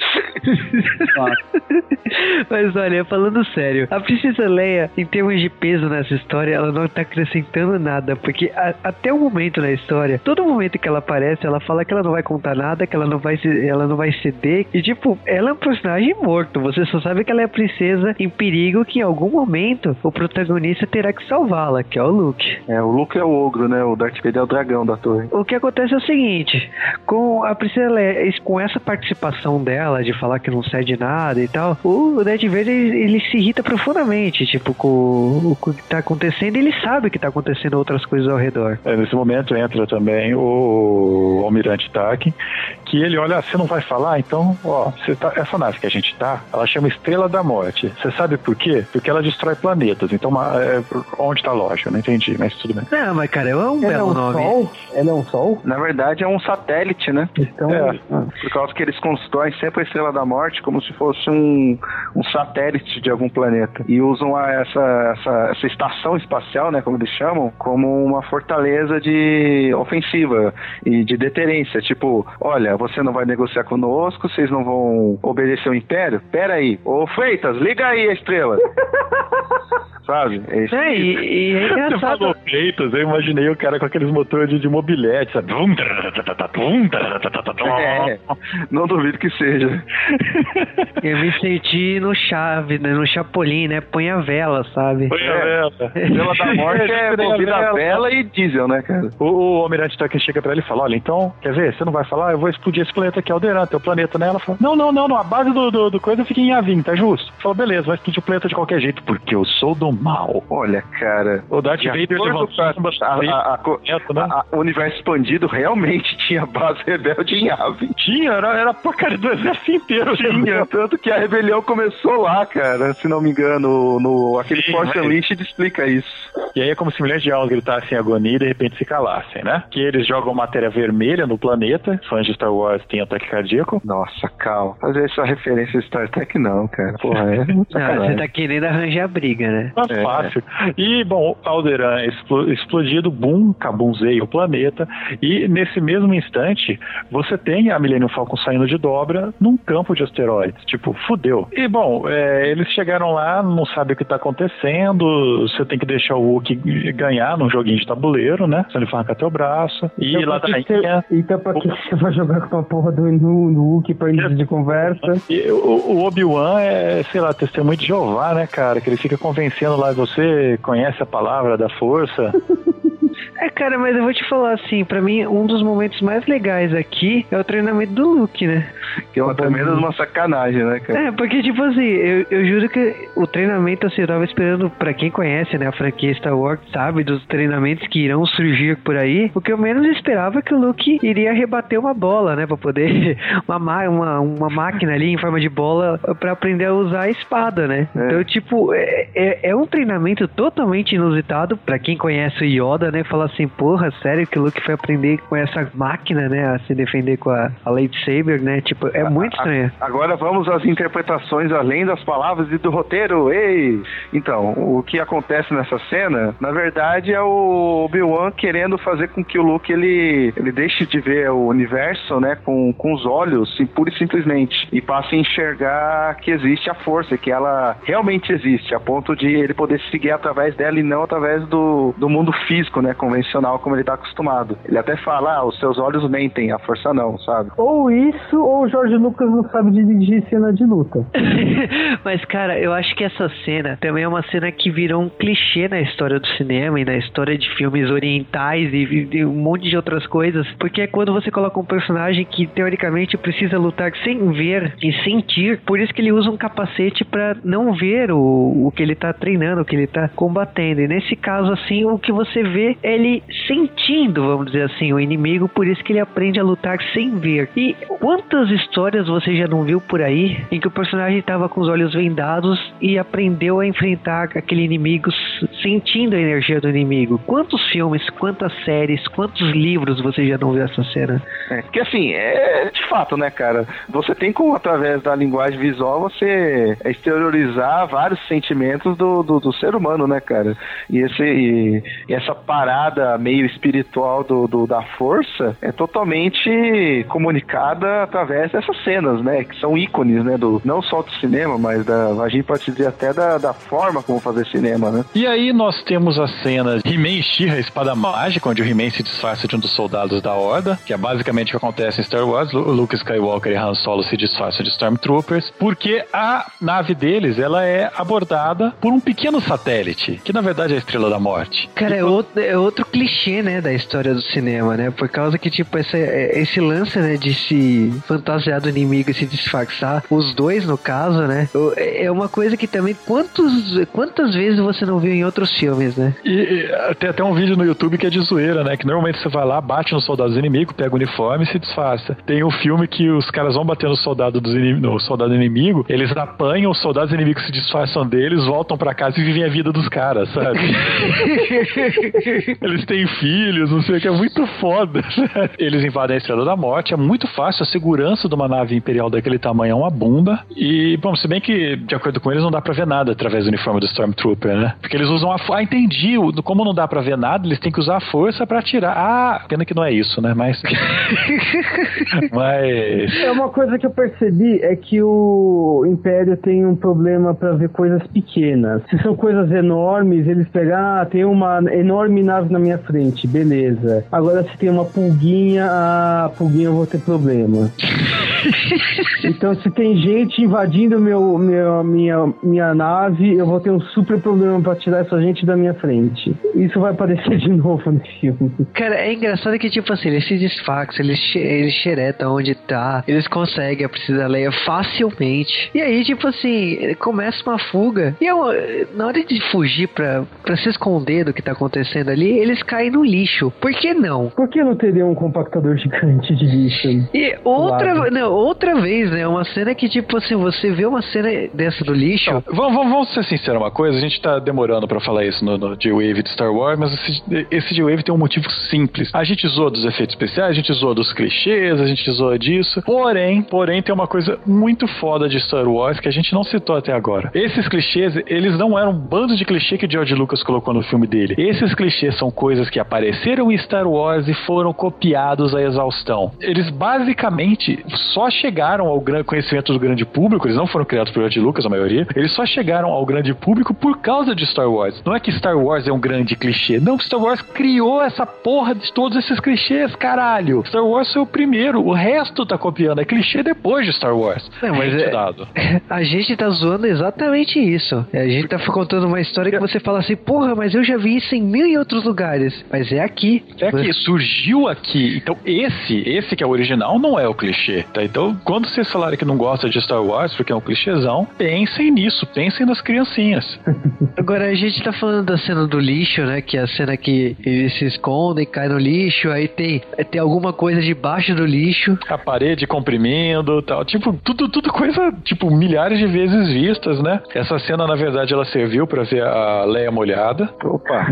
Mas olha, falando sério, a Princesa Leia, em termos de peso nessa história, ela não tá acrescentando nada, porque a, até o momento na história, todo momento que ela aparece, ela fala que ela não vai contar nada, que ela não vai, ela não vai ceder, e tipo, ela é um personagem morto, você só sabe que ela é a princesa em perigo, que em algum momento o protagonista terá que salvá-la, que é o Luke. É, o Luke é o ogro, né? O Darth Vader é o dragão da torre. O que acontece é o seguinte, com a princesa Leia, com essa participação dela, dela, de falar que não cede nada e tal, o Darth Vader ele, ele se irrita profundamente, tipo, com, com o que tá acontecendo, ele sabe que tá acontecendo outras coisas ao redor. É, nesse momento entra também o Almirante Tarkin, que ele olha, você não vai falar? Então, ó, tá, essa nave que a gente tá, ela chama Estrela da Morte. Você sabe por quê? Porque ela destrói planetas. Então, uma, é, onde tá a loja? Não entendi, mas tudo bem. Não, mas cara, é um Ela é belo um nome. sol? Ela é um sol? Na verdade, é um satélite, né? Então, É. Por causa que eles constroem sempre a Estrela da Morte como se fosse um, um satélite de algum planeta. E usam a- essa, essa, essa estação espacial, né, como eles chamam, como uma fortaleza de ofensiva e de deterrência. Tipo, olha, você não vai negociar conosco, vocês não vão obedecer o Império? Pera aí. Ô Freitas, liga aí a estrela. sabe? É esse É, e, e é Você engraçado. falou peitos, eu imaginei o cara com aqueles motores de, de mobilete, sabe? É, não duvido que seja. Eu me senti no chave, né? No Chapolin, né? Põe a vela, sabe? Põe a vela. Estrela da Morte é Põe a movida a vela. vela e diesel, né, cara? O, o Almirante Tucker chega pra ele e fala: Olha, então, quer ver? Você não vai falar? Eu vou explodir esse planeta aqui, Alderan, teu planeta, né? Ela fala: Não, não, não, não. A base do, do, do coisa fica em Yavin, tá justo? Falou: Beleza, vai explodir o planeta de qualquer jeito, porque eu sou do mal. Olha, cara. O Darth De Vader levantou a- né? a- a- o universo expandido realmente tinha base rebelde em Ave. Tinha, era, era pra cara do exército inteiro. Tinha, tanto que a rebelião começou lá, cara, se não me engano, no aquele Sim, Force mas- Unleashed explica isso. E aí é como se milhões de almas gritassem agonia e de repente se calassem, né? Que eles jogam matéria vermelha no planeta, fãs de Star Wars têm ataque cardíaco. Nossa, calma. Fazer essa referência a Star Trek não, cara. Porra, é muito Não, você tá querendo arranjar briga, né? Tá É. fácil. E, bom, Alderan explo- explodido, boom, cabunzeia o planeta. E nesse mesmo instante, você tem a Millennium Falcon saindo de dobra num campo de asteroides. Tipo, fudeu. E, bom, é, eles chegaram lá, não sabem o que tá acontecendo. Você tem que deixar o Wookiee ganhar num joguinho de tabuleiro, né? Senão ele arrancar teu braço. E Então, lá pra que daí. você- Então pra que você vai jogar com a porra do no, no Hulk pra início de conversa? E o, o Obi-Wan é, sei lá, testemunho de Jeová, né, cara? Que ele fica convencendo lá, você conhece a palavra da força. É, cara, mas eu vou te falar assim, pra mim, um dos momentos mais legais aqui é o treinamento do Luke, né? É uma tremenda de uma sacanagem, né, cara? É, porque, tipo assim, eu, eu juro que o treinamento, assim, eu tava esperando, pra quem conhece, né, a franquia Star Wars, sabe, dos treinamentos que irão surgir por aí, o que eu menos esperava é que o Luke iria rebater uma bola, né, pra poder, uma, ma- uma, uma máquina ali em forma de bola pra aprender a usar a espada, né? É. Então, tipo, é, é, é um treinamento totalmente inusitado pra quem conhece o Yoda, né, falar assim, porra, sério que o Luke foi aprender com essa máquina, né, a se defender com a, a lightsaber, né, tipo, é muito estranho. Agora vamos às interpretações além das palavras e do roteiro. Ei! Então, o que acontece nessa cena, na verdade, é o Obi-Wan querendo fazer com que o Luke ele, ele deixe de ver o universo, né, com, com os olhos, sim, pura e simplesmente, e passe a enxergar que existe a força, que ela realmente existe, a ponto de ele poder seguir através dela e não através do, do mundo físico, né, convencional, como ele está acostumado. Ele até fala, ah, os seus olhos mentem, a força não, sabe? Ou isso, ou o Jorge Lucas não sabe dirigir cena de luta. Mas, cara, eu acho que essa cena também é uma cena que virou um clichê na história do cinema e na história de filmes orientais e, e um monte de outras coisas. Porque é quando você coloca um personagem que, teoricamente, precisa lutar sem ver e sentir. Por isso que ele usa um capacete pra não ver o, o que ele tá treinando, o que ele tá combatendo. E nesse caso, assim, o que você vê é ele sentindo, vamos dizer assim, o inimigo. Por isso que ele aprende a lutar sem ver. E quantas histórias você já não viu por aí em que o personagem estava com os olhos vendados e aprendeu a enfrentar aquele inimigo sentindo a energia do inimigo? Quantos filmes, quantas séries, quantos livros você já não viu essa cena? É, porque assim, é de fato, né, cara? Você tem como, através da linguagem visual, você exteriorizar vários sentimentos do, do, do ser humano, né, cara? E, esse, e, e essa parada meio espiritual do, do- da força é totalmente comunicada através dessas cenas, né? Que são ícones, né? Do, não só do cinema, mas da, a gente pode dizer até da, da forma como fazer cinema, né? E aí nós temos a cena de He-Man e She-Ra, a espada mágica, onde o He-Man se disfarça de um dos soldados da Horda, que é basicamente o que acontece em Star Wars. Lu- Luke Skywalker e Han Solo se disfarçam de Stormtroopers, porque a nave deles, ela é abordada por um pequeno satélite, que na verdade é a Estrela da Morte. Cara, é outro, é outro clichê, né, da história do cinema, né? Por causa que, tipo, essa, é- esse lance, né, de se fantasiar do inimigo e se disfarçar, os dois, no caso, né? É uma coisa que também, quantos, quantas vezes você não viu em outros filmes, né? E, e tem até um vídeo no YouTube que é de zoeira, né? Que normalmente você vai lá, bate nos soldados inimigos, pega o uniforme e se disfarça. Tem um filme que os caras vão bater no soldado, dos inim- no soldado inimigo, eles apanham, os soldados inimigos se disfarçam deles, voltam pra casa e vivem a vida dos caras, sabe? eles têm filhos, não sei o que, é muito foda. né? Eles invadem a Estrela da Morte, é muito fácil, a segurança de uma nave imperial daquele tamanho é uma bunda. E, bom, se bem que, de acordo com eles, não dá pra ver nada através do uniforme do Stormtrooper, né? Porque eles usam a. Ah, entendi. Como não dá pra ver nada, eles têm que usar a força pra atirar. Ah, pena que não é isso, né? Mas. Mas. É uma coisa que eu percebi é que o Império tem um problema pra ver coisas pequenas. se são coisas enormes, eles pegar, ah, tem uma enorme nave na minha frente, beleza. Agora se tem uma pulguinha, a pulguinha eu vou ter problema. Então, se tem gente invadindo meu, meu, minha, minha nave, eu vou ter um super problema pra tirar essa gente da minha frente. Isso vai aparecer de novo no filme. Cara, é engraçado que, tipo assim, eles se disfarçam, eles, eles xeretam onde tá, eles conseguem a Precisa Leia facilmente. E aí, tipo assim, começa uma fuga. E na hora de fugir pra, pra se esconder do que tá acontecendo ali, eles caem no lixo. Por que não? Por que não teria um compactador gigante de lixo? E outra, não, outra vez, né? Uma cena que, tipo assim, você vê uma cena dessa do lixo. Então, vamos, vamos, vamos ser sinceros uma coisa, a gente tá demorando pra falar isso no, no G-Wave de Star Wars, mas esse, esse G-Wave tem um motivo simples. A gente zoa dos efeitos especiais, a gente zoa dos clichês, a gente zoa disso. Porém, porém, tem uma coisa muito foda de Star Wars que a gente não citou até agora. Esses clichês, eles não eram um bando de clichê que George Lucas colocou no filme dele. Esses clichês são coisas que apareceram em Star Wars e foram copiados à exaustão. Eles basicamente só chegaram ao grande conhecimento do grande público, eles não foram criados por George Lucas, a maioria, eles só chegaram ao grande público por causa de Star Wars. Não é que Star Wars é um grande clichê, não, Star Wars criou essa porra de todos esses clichês, caralho. Star Wars foi o primeiro, o resto tá copiando, é clichê depois de Star Wars. Não, mas é, a gente tá zoando exatamente isso. A gente tá contando uma história que você fala assim, porra, mas eu já vi isso em mil e outros lugares. Mas é aqui. É aqui, surgiu aqui. Então esse, esse que é o original, não é o clichê, tá? Então, quando vocês falarem que não gostam de Star Wars porque é um clichêzão, pensem nisso, pensem nas criancinhas. Agora, a gente tá falando da cena do lixo, né? Que é a cena que eles se escondem, cai no lixo, aí tem, tem alguma coisa debaixo do lixo. A parede comprimindo tal. Tipo, tudo, tudo coisa, tipo, milhares de vezes vistas, né? Essa cena, na verdade, ela serviu para ver a Leia molhada. Opa!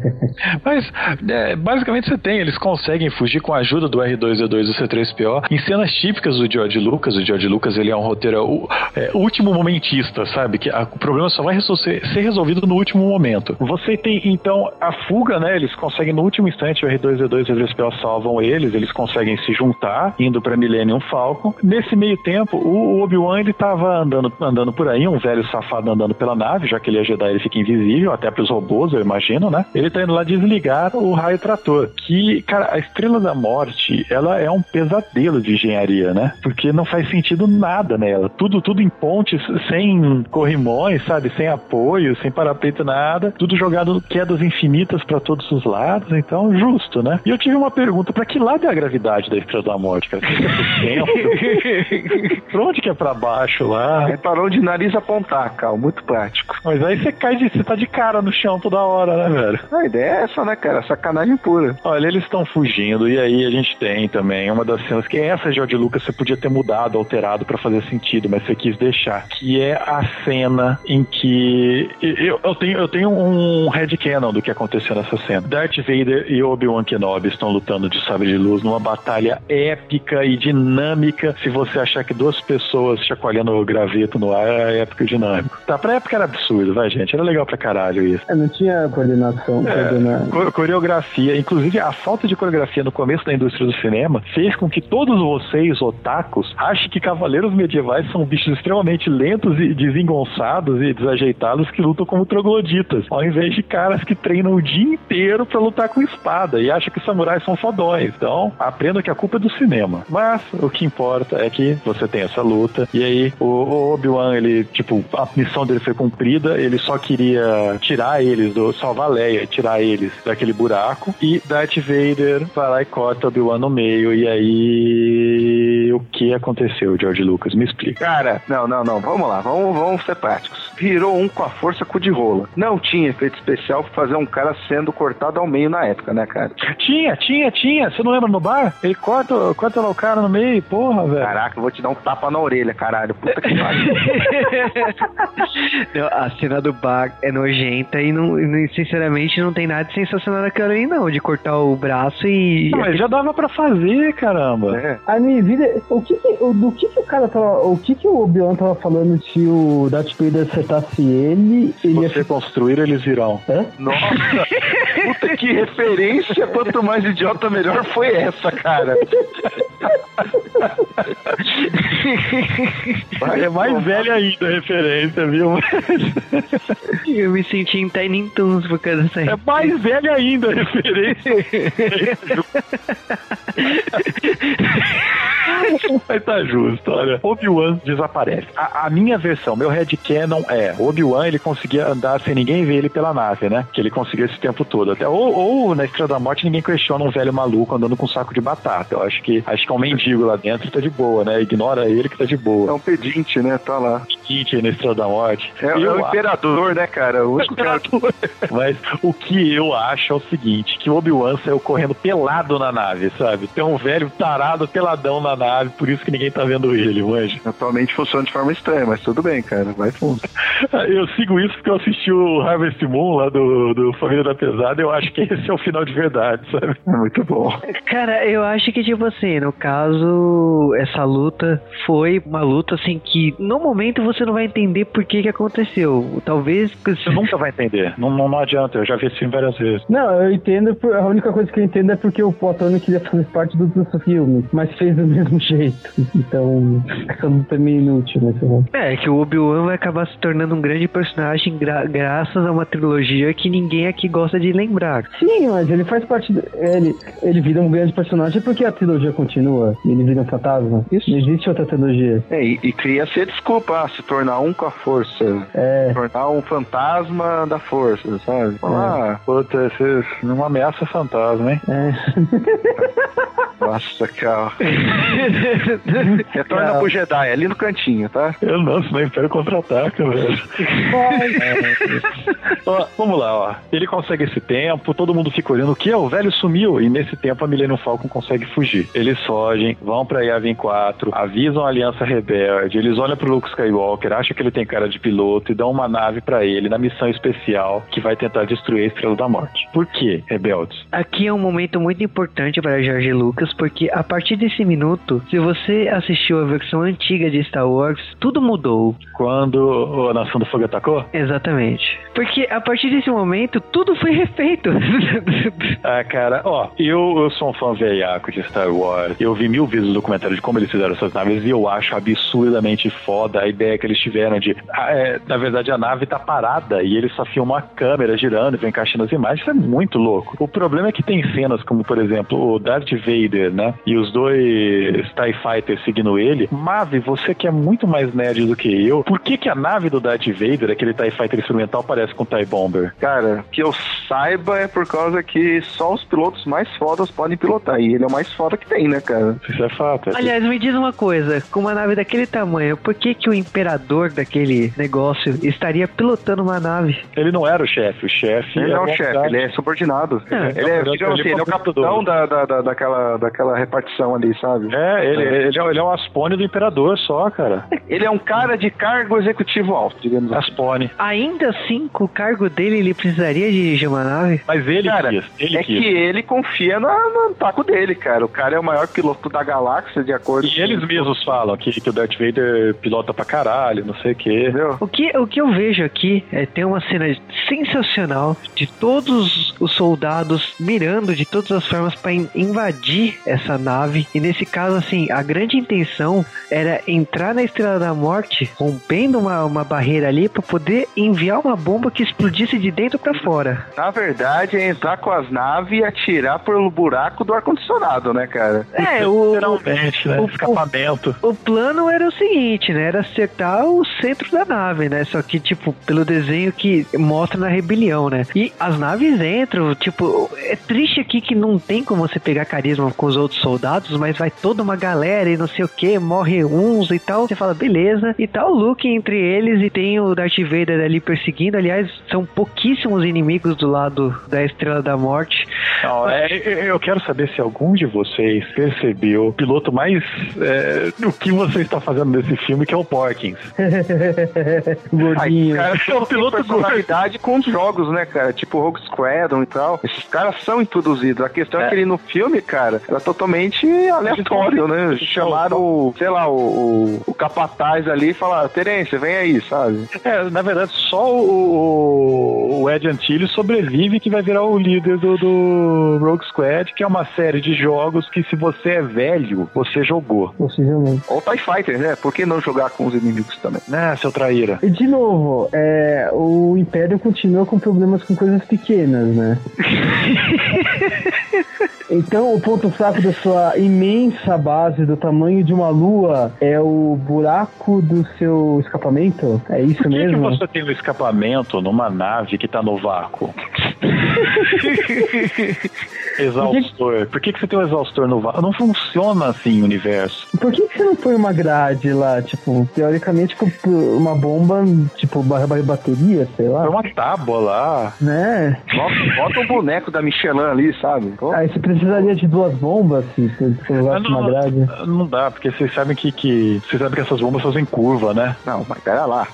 Mas, é, basicamente, você tem, eles conseguem fugir com a ajuda do R2-D2 e do C3PO em cenas típicas do George Lucas. O George Lucas, ele é um roteiro é, último momentista, sabe? Que a, o problema só vai resolver, ser resolvido no último momento. Você tem, então, a fuga, né? Eles conseguem no último instante, o R2-D2 e o C3PO salvam eles, eles conseguem se juntar, indo pra Millennium Falcon. Nesse meio tempo, o Obi-Wan, ele tava andando, andando por aí, um velho safado andando pela nave, já que ele é Jedi, ele fica invisível, até pros robôs, eu imagino, né? Ele tá indo lá desligar o raio trator. Que, cara, a Estrela da Morte, ela é um pesadelo de engenharia, né? Porque não faz sentido nada nela. Tudo, tudo em pontes, sem corrimões, sabe? Sem apoio, sem parapeito, nada. Tudo jogado quedas infinitas para todos os lados. Então, justo, né? E eu tive uma pergunta: para que lado é a gravidade da Estrela da Morte, cara? É pra onde que é pra baixo lá? É para onde nariz apontar, Cal. Muito prático. Mas aí você cai de. Você tá de cara no chão toda hora, né, velho? A ideia é essa, né, cara? Sacanagem pura. Olha, eles estão fugindo, e aí a gente tem também uma das cenas que essa, George Lucas, você podia ter mudado, alterado para fazer sentido, mas você quis deixar. Que é a cena em que. Eu, eu, tenho, eu tenho um headcanon do que aconteceu nessa cena. Darth Vader e Obi-Wan Kenobi estão lutando de sabre de luz numa batalha épica e dinâmica. Se você achar que duas pessoas chacoalhando o graveto no ar é épico e dinâmico. Tá, pra época era absurdo, vai, gente. Era legal pra caralho isso. É, não tinha coordenação. É, coreografia, inclusive a falta de coreografia no começo da indústria do cinema fez com que todos vocês, otakus, achem que cavaleiros medievais são bichos extremamente lentos e desengonçados e desajeitados que lutam como trogloditas, ao invés de caras que treinam o dia inteiro para lutar com espada e acham que samurais são fodões. Então, aprenda que a culpa é do cinema. Mas o que importa é que você tem essa luta e aí o Obi-Wan, ele, tipo, a missão dele foi cumprida, ele só queria tirar eles do salvar Leia, tirar eles daquele buraco e Darth Vader vai lá e corta Obi-Wan no meio e aí o que aconteceu, George Lucas? Me explica. Cara, não, não, não. Vamos lá, vamos, vamos ser práticos. Virou um com a força cu de rola. Não tinha efeito especial pra fazer um cara sendo cortado ao meio na época, né, cara? Tinha, tinha, tinha. Você não lembra no bar? Ele corta, corta lá o cara no meio, porra, velho. Caraca, eu vou te dar um tapa na orelha, caralho. Puta que pariu. Não, a cena do bar é nojenta e, não, sinceramente não tem nada de sensacional naquela ali, não. De cortar o braço e. Não, mas já dava pra fazer, caramba. É. A minha vida. O que, que o, do que, que o cara tava. O que, que o Obi-Wan tava falando se o Darth Vader acertasse ele? Se ele você ia... construir, eles virão. Hã? Nossa! Puta que referência! Quanto mais idiota, melhor foi essa, cara. é mais velha ainda a referência, viu? Eu me senti em Tiny Toons por causa dessa É mais velha ainda a referência. Mas tá justo, olha. Obi-Wan desaparece. A, a minha versão, meu headcanon é: Obi-Wan ele conseguia andar sem ninguém ver ele pela nave, né? Que ele conseguiu esse tempo todo. Até, ou, ou na Estrela da Morte ninguém questiona um velho maluco andando com um saco de batata. Eu acho que acho que é um mendigo lá dentro e tá de boa, né? Ignora ele que tá de É boa. um pedinte, né? Tá lá. Aí na Estrela da Morte. É, é Eu o imperador, né, cara? O único cara que Mas o que eu acho é o seguinte: que o Obi-Wan saiu correndo pelado na nave, sabe? Tem um velho tarado peladão na nave, por isso que ninguém tá vendo ele, manja. atualmente funciona de forma estranha, mas tudo bem, cara. Vai fundo. Eu sigo isso porque eu assisti o Harvest Moon lá do, do Família da Pesada. Eu acho que esse é o final de verdade, sabe? É muito bom. Cara, eu acho que, tipo assim, no caso, essa luta foi uma luta, assim, que no momento você não vai entender por que que aconteceu. Talvez. Você nunca vai entender. Não, não, não adianta, eu já vi esse filme várias vezes. Não, eu entendo, a única coisa que eu entendo é porque o Potano queria fazer parte do, do filme, mas fez do mesmo jeito. Então, essa luta é meio inútil, né? sei lá. É, que o Obi-Wan vai acabar se tornando um grande personagem gra- graças a uma trilogia que ninguém aqui gosta de lembrar. Sim, mas ele faz parte. Do, ele, ele vira um grande personagem porque a trilogia continua. e Ele vira um fantasma. Isso. Não existe outra trilogia. É, e, e cria-se desculpa, ah, se tornar um com a força. É. Se tornar um fantasma da força, sabe? Ah, Puta, esse não ameaça fantasma, hein? É. nossa, cara. Retorna pro Jedi, ali no cantinho, tá? Eu não, senão o Império contra-ataca, velho. Ó, vamos lá, ó. Ele consegue esse tempo, todo mundo fica olhando o que? O velho sumiu. E nesse tempo a Millennium Falcon consegue fugir. Eles fogem, vão pra Yavin 4, avisam a Aliança Rebelde, eles olham pro Luke Skywalker, acham que ele tem cara de piloto e dão uma nave pra ele na missão especial que vai tentar destruir a Estrela da Morte. Por quê, rebeldes? Aqui é um momento muito importante para George Lucas, porque a partir desse minuto, se você assistiu a versão antiga de Star Wars, tudo mudou. Quando a Nação do Fogo atacou? Exatamente. Porque a partir desse momento, tudo foi refeito. Ah, cara, ó, eu, eu sou um fã veiaco de Star Wars. Eu vi mil vezes o documentário de como eles fizeram essas naves e eu acho absurdamente foda a ideia que eles tiveram de. ah, é, na verdade, a nave tá parada e eles só filmam a câmera girando e vem encaixando as imagens. Isso é muito louco. O problema é que tem cenas como, por exemplo, o Darth Vader, né? E os dois TIE Fighters seguindo ele. Mave, você que é muito mais nerd do que eu, por que, que a nave do Darth Vader, aquele TIE Fighter experimental, parece com o TIE Bomber? Cara, que eu saiba é por causa que só os pilotos mais fodas podem pilotar. E ele é o mais foda que tem, né, cara? Isso é fato. é Aliás, me diz uma coisa, com uma nave daquele tamanho, por que que o imperador daquele negócio estaria pilotando uma nave? Ele não era o chefe, o chefe. Ele não é o chefe, ele é subordinado. É, ele é, ele digamos assim, ele é o capitão da, da, da- daquela, daquela repartição ali, sabe? É, ele, ele, é, ele é um Aspone do Imperador só, cara. Ele é um cara de cargo executivo alto, digamos assim. Aspone. Ainda assim, com o cargo dele, ele precisaria dirigir uma nave? Mas ele Cara, quis, ele é quis. que ele confia na- no taco dele, cara. O cara é o maior piloto da galáxia, de acordo E eles mesmos falam que, que o Darth Vader pilota pra caralho, não sei o quê. Entendeu? O que, o que eu vejo aqui é tem uma cena sensacional de todos os soldados mirando de todas as formas para invadir essa nave. E nesse caso, assim, a grande intenção era entrar na Estrela da Morte, rompendo uma, uma barreira ali para poder enviar uma bomba que explodisse de dentro para fora. Na verdade, é entrar com as naves e atirar pelo buraco do ar-condicionado, né, cara? É, o, Literalmente, né? o- Escapamento. O plano era o seguinte, né? Era acertar o centro da nave, né? Só que, tipo, pelo desenho que mostra na rebelião, né? E as naves entram, tipo, é triste aqui que não tem como você pegar carisma com os outros soldados, mas vai toda uma galera e não sei o que, morre uns e tal. Você fala, beleza. E tá o Luke entre eles e tem o Darth Vader ali perseguindo. Aliás, são pouquíssimos inimigos do lado da Estrela da Morte. Não, é, eu- quero saber se algum de vocês percebeu o piloto mais. É, o que você está fazendo nesse filme, que é o Porkins. Gordinho. Ai, cara, É o tem piloto personalidade com os jogos, né, cara? Tipo Rogue Squadron, e tal. Esses caras são introduzidos. A questão é, É. que ele no filme, cara, era totalmente aleatório, né? Chamaram, sei lá, o, o, o capataz ali e falaram, Terência, vem aí, sabe? É, na verdade, só o, o Ed Antilles sobrevive que vai virar o líder do, do Rogue Squad, que é uma série de jogos que se você é velho, você jogou. Possivelmente. Ou TIE Fighter, né? Por que não jogar com os inimigos também? Né, seu traíra? E de novo, é, o Império continua com problemas com coisas pequenas, né? Então, o ponto fraco da sua imensa base do tamanho de uma lua é o buraco do seu escapamento? É isso Por que, que mesmo? você tem um escapamento numa nave que tá no vácuo? exaustor. Por que, que você tem um exaustor no vácuo? Não funciona assim o universo. Por que, que você não põe uma grade lá? Tipo, teoricamente, com uma bomba, tipo, barra barra bateria, sei É lá. uma tábua lá. Né? Bota, bota o boneco da Michelin ali, sabe? Pô, Aí você precisaria de duas bombas se se você usasse uma grade. Não dá, porque vocês sabem que, que vocês sabem que essas bombas fazem curva, né? Não, mas pera lá.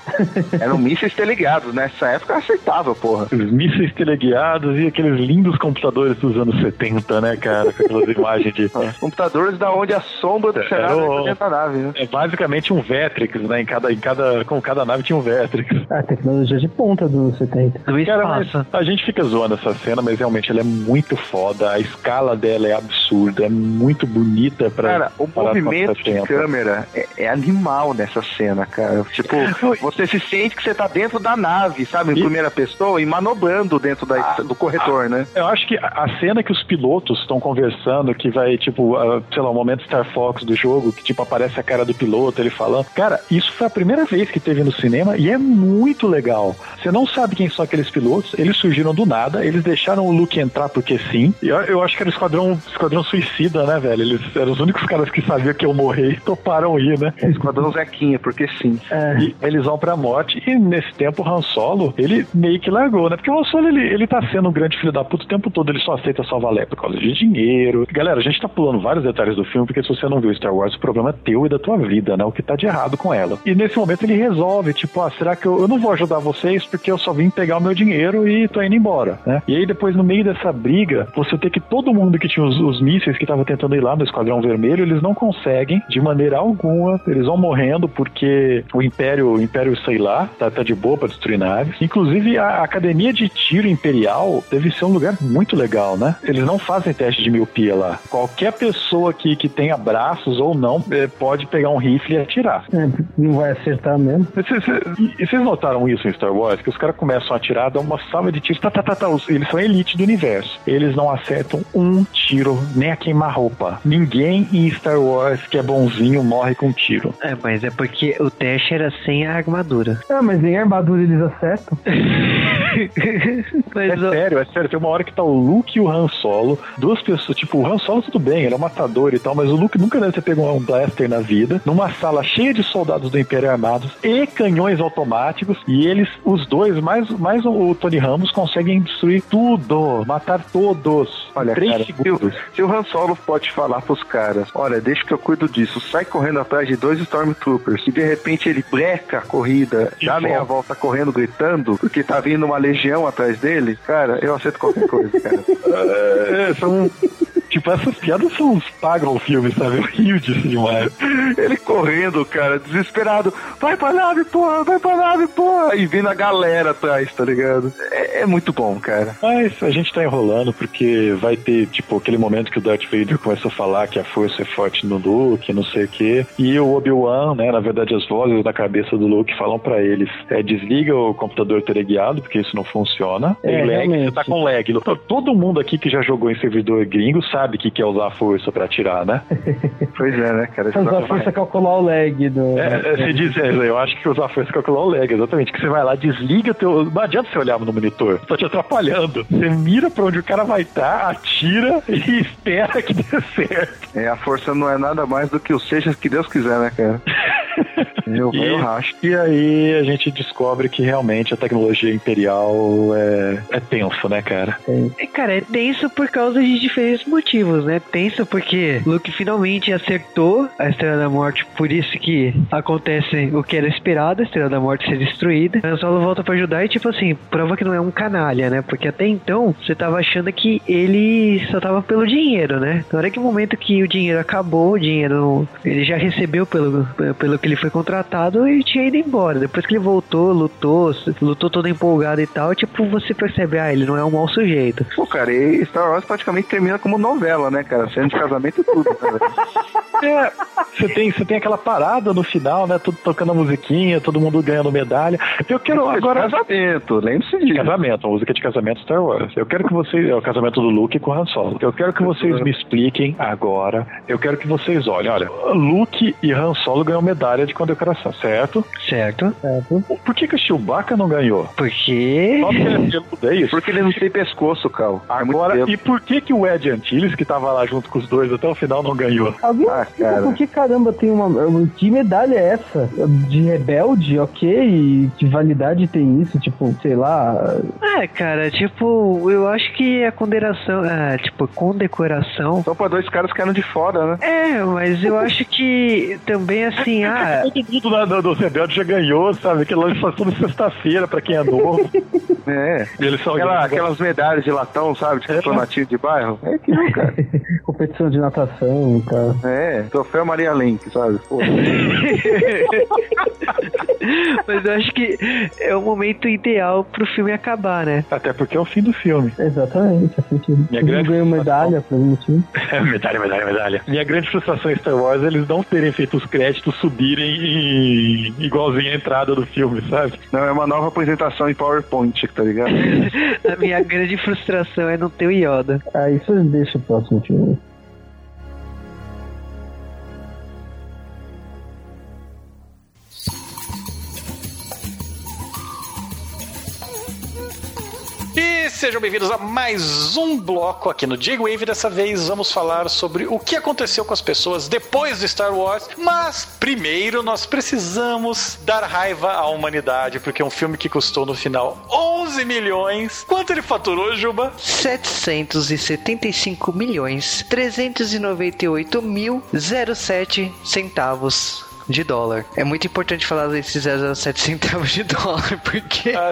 Eram mísseis teleguiados, nessa época era aceitável, porra. Os mísseis teleguiados e aqueles lindos computadores dos anos 70, né, cara? Com aquelas imagens de. Computadores da onde a sombra do É, cenário é da nave, né? É basicamente um Vectrix, né? Em cada, em cada, com cada nave tinha um Vectrix. A tecnologia de ponta dos 70. Do Cara, mas espaço. a gente fica zoando essa cena, mas realmente ela é muito foda. A escala dela é absurda, é muito bonita pra. Cara, o movimento de câmera é, é animal nessa cena, cara. Tipo, você se sente que você tá dentro da nave, sabe? Em E- primeira pessoa e manobrando dentro da- do corredor, né? Eu acho que a cena que os pilotos estão conversando, que vai, tipo, ah, sei lá, o momento Star Fox do jogo, que, tipo, aparece a cara do piloto, ele falando. Cara, isso foi a primeira vez que teve no cinema e é muito legal. Você não sabe quem são aqueles pilotos, eles surgiram do nada, eles deixaram o Luke entrar porque sim. E eu, eu acho que era o esquadrão, esquadrão suicida, né, velho? Eles eram os únicos caras que sabiam que eu morrer e toparam ir, né? Esquadrão Zequinha, porque sim. É. E eles vão pra morte. E nesse tempo o Han Solo, ele meio que largou, né? Porque o Han Solo, ele, ele tá sendo um grande filho da puta o tempo todo. Ele só aceita salvar Leia por causa de dinheiro. Galera, a gente tá pulando vários detalhes do filme, porque se você não viu Star Wars, o problema é teu e da tua vida, né? O que tá de errado com ela. E nesse momento ele resolve, tipo, ah, será que eu, eu não vou ajudar vocês porque eu só vim pegar o meu dinheiro e tô indo embora, né? E aí depois, no meio dessa briga, você tem que todo mundo que tinha os, os mísseis que tava tentando ir lá no Esquadrão Vermelho, eles não conseguem de maneira alguma. Eles vão morrendo porque o Império, o Império, sei lá, tá, tá de boa pra destruir naves. Inclusive, a Academia de Tiro Imperial deve ser um lugar muito legal, né? Eles não fazem teste de miopia lá. Qualquer pessoa que, que tenha braços ou não eh, pode pegar um rifle e atirar. É, não vai acertar mesmo. Vocês- vocês- E vocês notaram isso em Star Wars? Que os caras começam a atirar, dão uma salva de tiros, tá, tá, tá, tá. Eles são a elite do universo. Eles não acertam um tiro, nem a queimar-roupa. Ninguém em Star Wars que é bonzinho morre com um tiro. É, mas é porque o teste era sem a armadura. Ah, mas em armadura eles acertam. Mas É o- sério, é sério. Tem uma hora que tá o Luke e o Han Solo, duas pessoas, tipo, o Han Solo tudo bem, ele é um matador e tal, mas o Luke nunca deve ter pego um blaster na vida, numa sala cheia de soldados do Império armados e canhões automáticos, e eles, os dois, mais, mais o, Tony Ramos, conseguem destruir tudo, matar todos. Olha, três cara, se o, segundos. se o Han Solo pode falar pros caras, olha, deixa que eu cuido disso, sai correndo atrás de dois Stormtroopers, e de repente ele breca a corrida, E dá meia volta. correndo, gritando, porque tá vindo uma legião atrás dele, cara, eu aceito qualquer coisa, cara. É, são. Tipo, essas piadas são, pagam o filme, sabe? Eu rio disso demais. Ele correndo, cara, desesperado, vai pra nave, porra, vai pra nave, porra, e vindo a galera atrás, tá ligado? É, é muito bom, cara. Mas a gente tá enrolando porque vai ter, tipo, aquele momento que o Darth Vader começa a falar que a força é forte no Luke, não sei o quê. E o Obi-Wan, né, na verdade as vozes da cabeça do Luke falam pra eles, é, desliga o computador teleguiado, porque isso não funciona. É, Tem lag, você realmente. tá com lag. Então, Todo mundo aqui que já jogou em servidor gringo sabe que quer usar a força pra atirar, né? Pois é, né, cara? Usar a força calcular o lag do. É, é, você diz, é, eu acho que usar a força é calcular o lag, exatamente. Que você vai lá, desliga teu. Não adianta você olhar no monitor, tá te atrapalhando. Você mira pra onde o cara vai estar, atira e espera que dê certo. É, a força não é nada mais do que o seja que Deus quiser, né, cara? Meu E-. E aí a gente descobre que realmente a tecnologia imperial é, é tenso, né, cara? É, cara, é tenso por causa de diferentes motivos, né? Tenso porque Luke finalmente acertou a Estrela da Morte, por isso que acontece o que era esperado, a Estrela da Morte ser destruída. Han Solo volta pra ajudar e, tipo assim, prova que não é um canalha, né? Porque até então, você tava achando que ele só tava pelo dinheiro, né? Na hora que o momento que o dinheiro acabou, o dinheiro, ele já recebeu pelo, pelo que ele foi contratado e tinha ido embora. Depois que ele voltou, lutou, lutou todo empolgado e tal, tipo, você percebe, ah, ele não é um mau sujeito. Pô, cara, e Star Wars praticamente termina como novela, né, cara? Cena de casamento e tudo, cara. É, você tem, você tem aquela parada no final, né? Tudo tocando a musiquinha, todo mundo ganhando medalha. Eu quero agora. Casamento, lembre-se De disso. casamento, a música de casamento Star Wars. Eu quero que vocês. É o casamento do Luke com o Han Solo. Eu quero que vocês me expliquem agora. Eu quero que vocês olhem. Olha, Luke e Han Solo ganham medalha de condecoração, certo? Certo? Certo? Por que, que o Chewbacca não ganhou? Porque. Só porque ele é peludo, é isso? Porque ele não tem pescoço, Cal. Agora, e por que que o Ed Antilles, que tava lá junto com os dois até o final, não ganhou? Alguém Ah, explica cara. por que caramba tem uma. Que medalha é essa? De rebelde, ok? E que validade tem isso? Tipo, sei lá. É, cara, tipo, eu acho que a condecoração. É, tipo, condecoração. Só pra dois caras que eram de fora, né? É, mas eu acho que também assim, ah. Todo mundo lá do, do Rebelde já ganhou, sabe? Aquilo lá eles fazem toda sexta-feira pra quem é novo. É. Eles são Aquela- aquelas medalhas de latão, sabe? De campeonatinho de bairro. É aquilo, cara. competição de natação e tal. É, troféu Maria Lenk, sabe? Pô. mas eu acho que é o momento ideal pro filme acabar, né? Até porque é o fim do filme. Exatamente, faz sentido. Minha grande ganhou medalha por algum motivo. medalha, medalha, medalha. Minha grande frustração em Star Wars é eles não terem feito os créditos subirem em- igualzinho a entrada do filme, sabe? Não, é uma nova apresentação em PowerPoint, tá ligado? A minha grande frustração é não ter o Yoda. Ah, isso deixa o próximo filme. E sejam bem-vindos a mais um bloco aqui no J-Wave. Dessa vez vamos falar sobre o que aconteceu com as pessoas depois de Star Wars. Mas primeiro nós precisamos dar raiva à humanidade, porque é um filme que custou no final 11 milhões. Quanto ele faturou, Juba? 775 milhões 398 mil 07 centavos de dólar. É muito importante falar desses 007 centavos de dólar, porque Ah.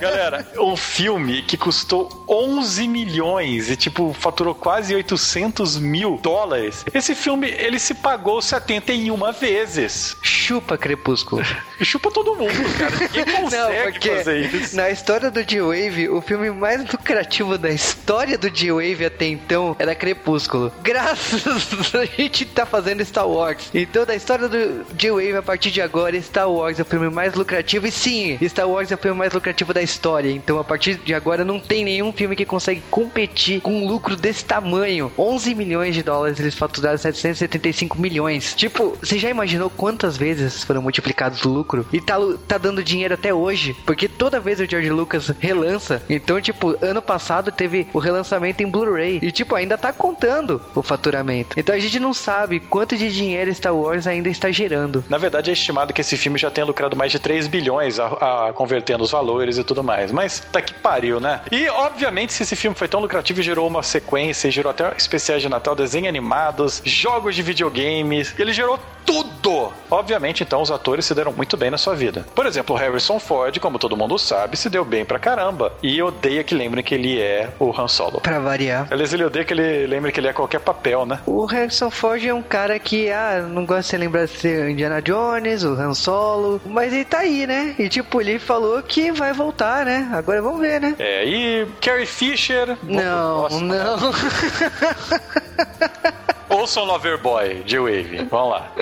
Galera, um filme que custou 11 milhões e, tipo, faturou quase 800 mil dólares. Esse filme, ele se pagou 71 vezes. chupa Crepúsculo. Chupa todo mundo, cara. Ninguém consegue Não, porque fazer isso. na história do G-Wave, o filme mais lucrativo da história do G-Wave até então era Crepúsculo. Graças a gente tá fazendo Star Wars. Então, da história do G-Wave, a partir de agora, Star Wars é o filme mais lucrativo. E sim, Star Wars é o filme mais lucrativo da história. Então, a partir de agora, não tem nenhum filme que consegue competir com um lucro desse tamanho. 11 milhões de dólares, eles faturaram 775 milhões. Tipo, você já imaginou quantas vezes foram multiplicados o lucro? E tá, tá dando dinheiro até hoje. Porque toda vez o George Lucas relança. Então, tipo, ano passado teve o relançamento em Blu-ray. E, tipo, ainda tá contando o faturamento. Então a gente não sabe quanto de dinheiro Star Wars ainda está gerando. Na verdade, é estimado que esse filme já tenha lucrado mais de 3 bilhões a, a convertendo os valores e tudo mais. Mas tá que pariu, né? E, obviamente, se esse filme foi tão lucrativo e gerou uma sequência, e gerou até especiais de Natal, desenhos animados, jogos de videogames, ele gerou tudo! Obviamente, então, os atores se deram muito bem na sua vida. Por exemplo, o Harrison Ford, como todo mundo sabe, se deu bem pra caramba. E odeia que lembrem que ele é o Han Solo. Pra variar. Aliás, ele odeia que ele lembre que ele é qualquer papel, né? O Harrison Ford é um cara que, ah, não gosta de ser lembrado de ser Indiana Jones, o Han Solo, mas ele tá aí, né? E tipo, ele falou que vai voltar, né? Agora vamos ver, né? É, e Carrie Fisher. Não, Nossa, não. Ouçam Loverboy, J-Wave. Vamos lá.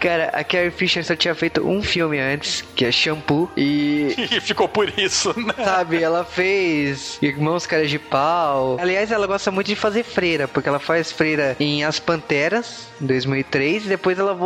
Cara, a Carrie Fisher só tinha feito um filme antes, que é Shampoo, e E ficou por isso, né? Sabe, ela fez Irmãos Caras de Pau. Aliás, ela gosta muito de fazer freira, porque ela faz freira em As Panteras, em 2003, e depois ela,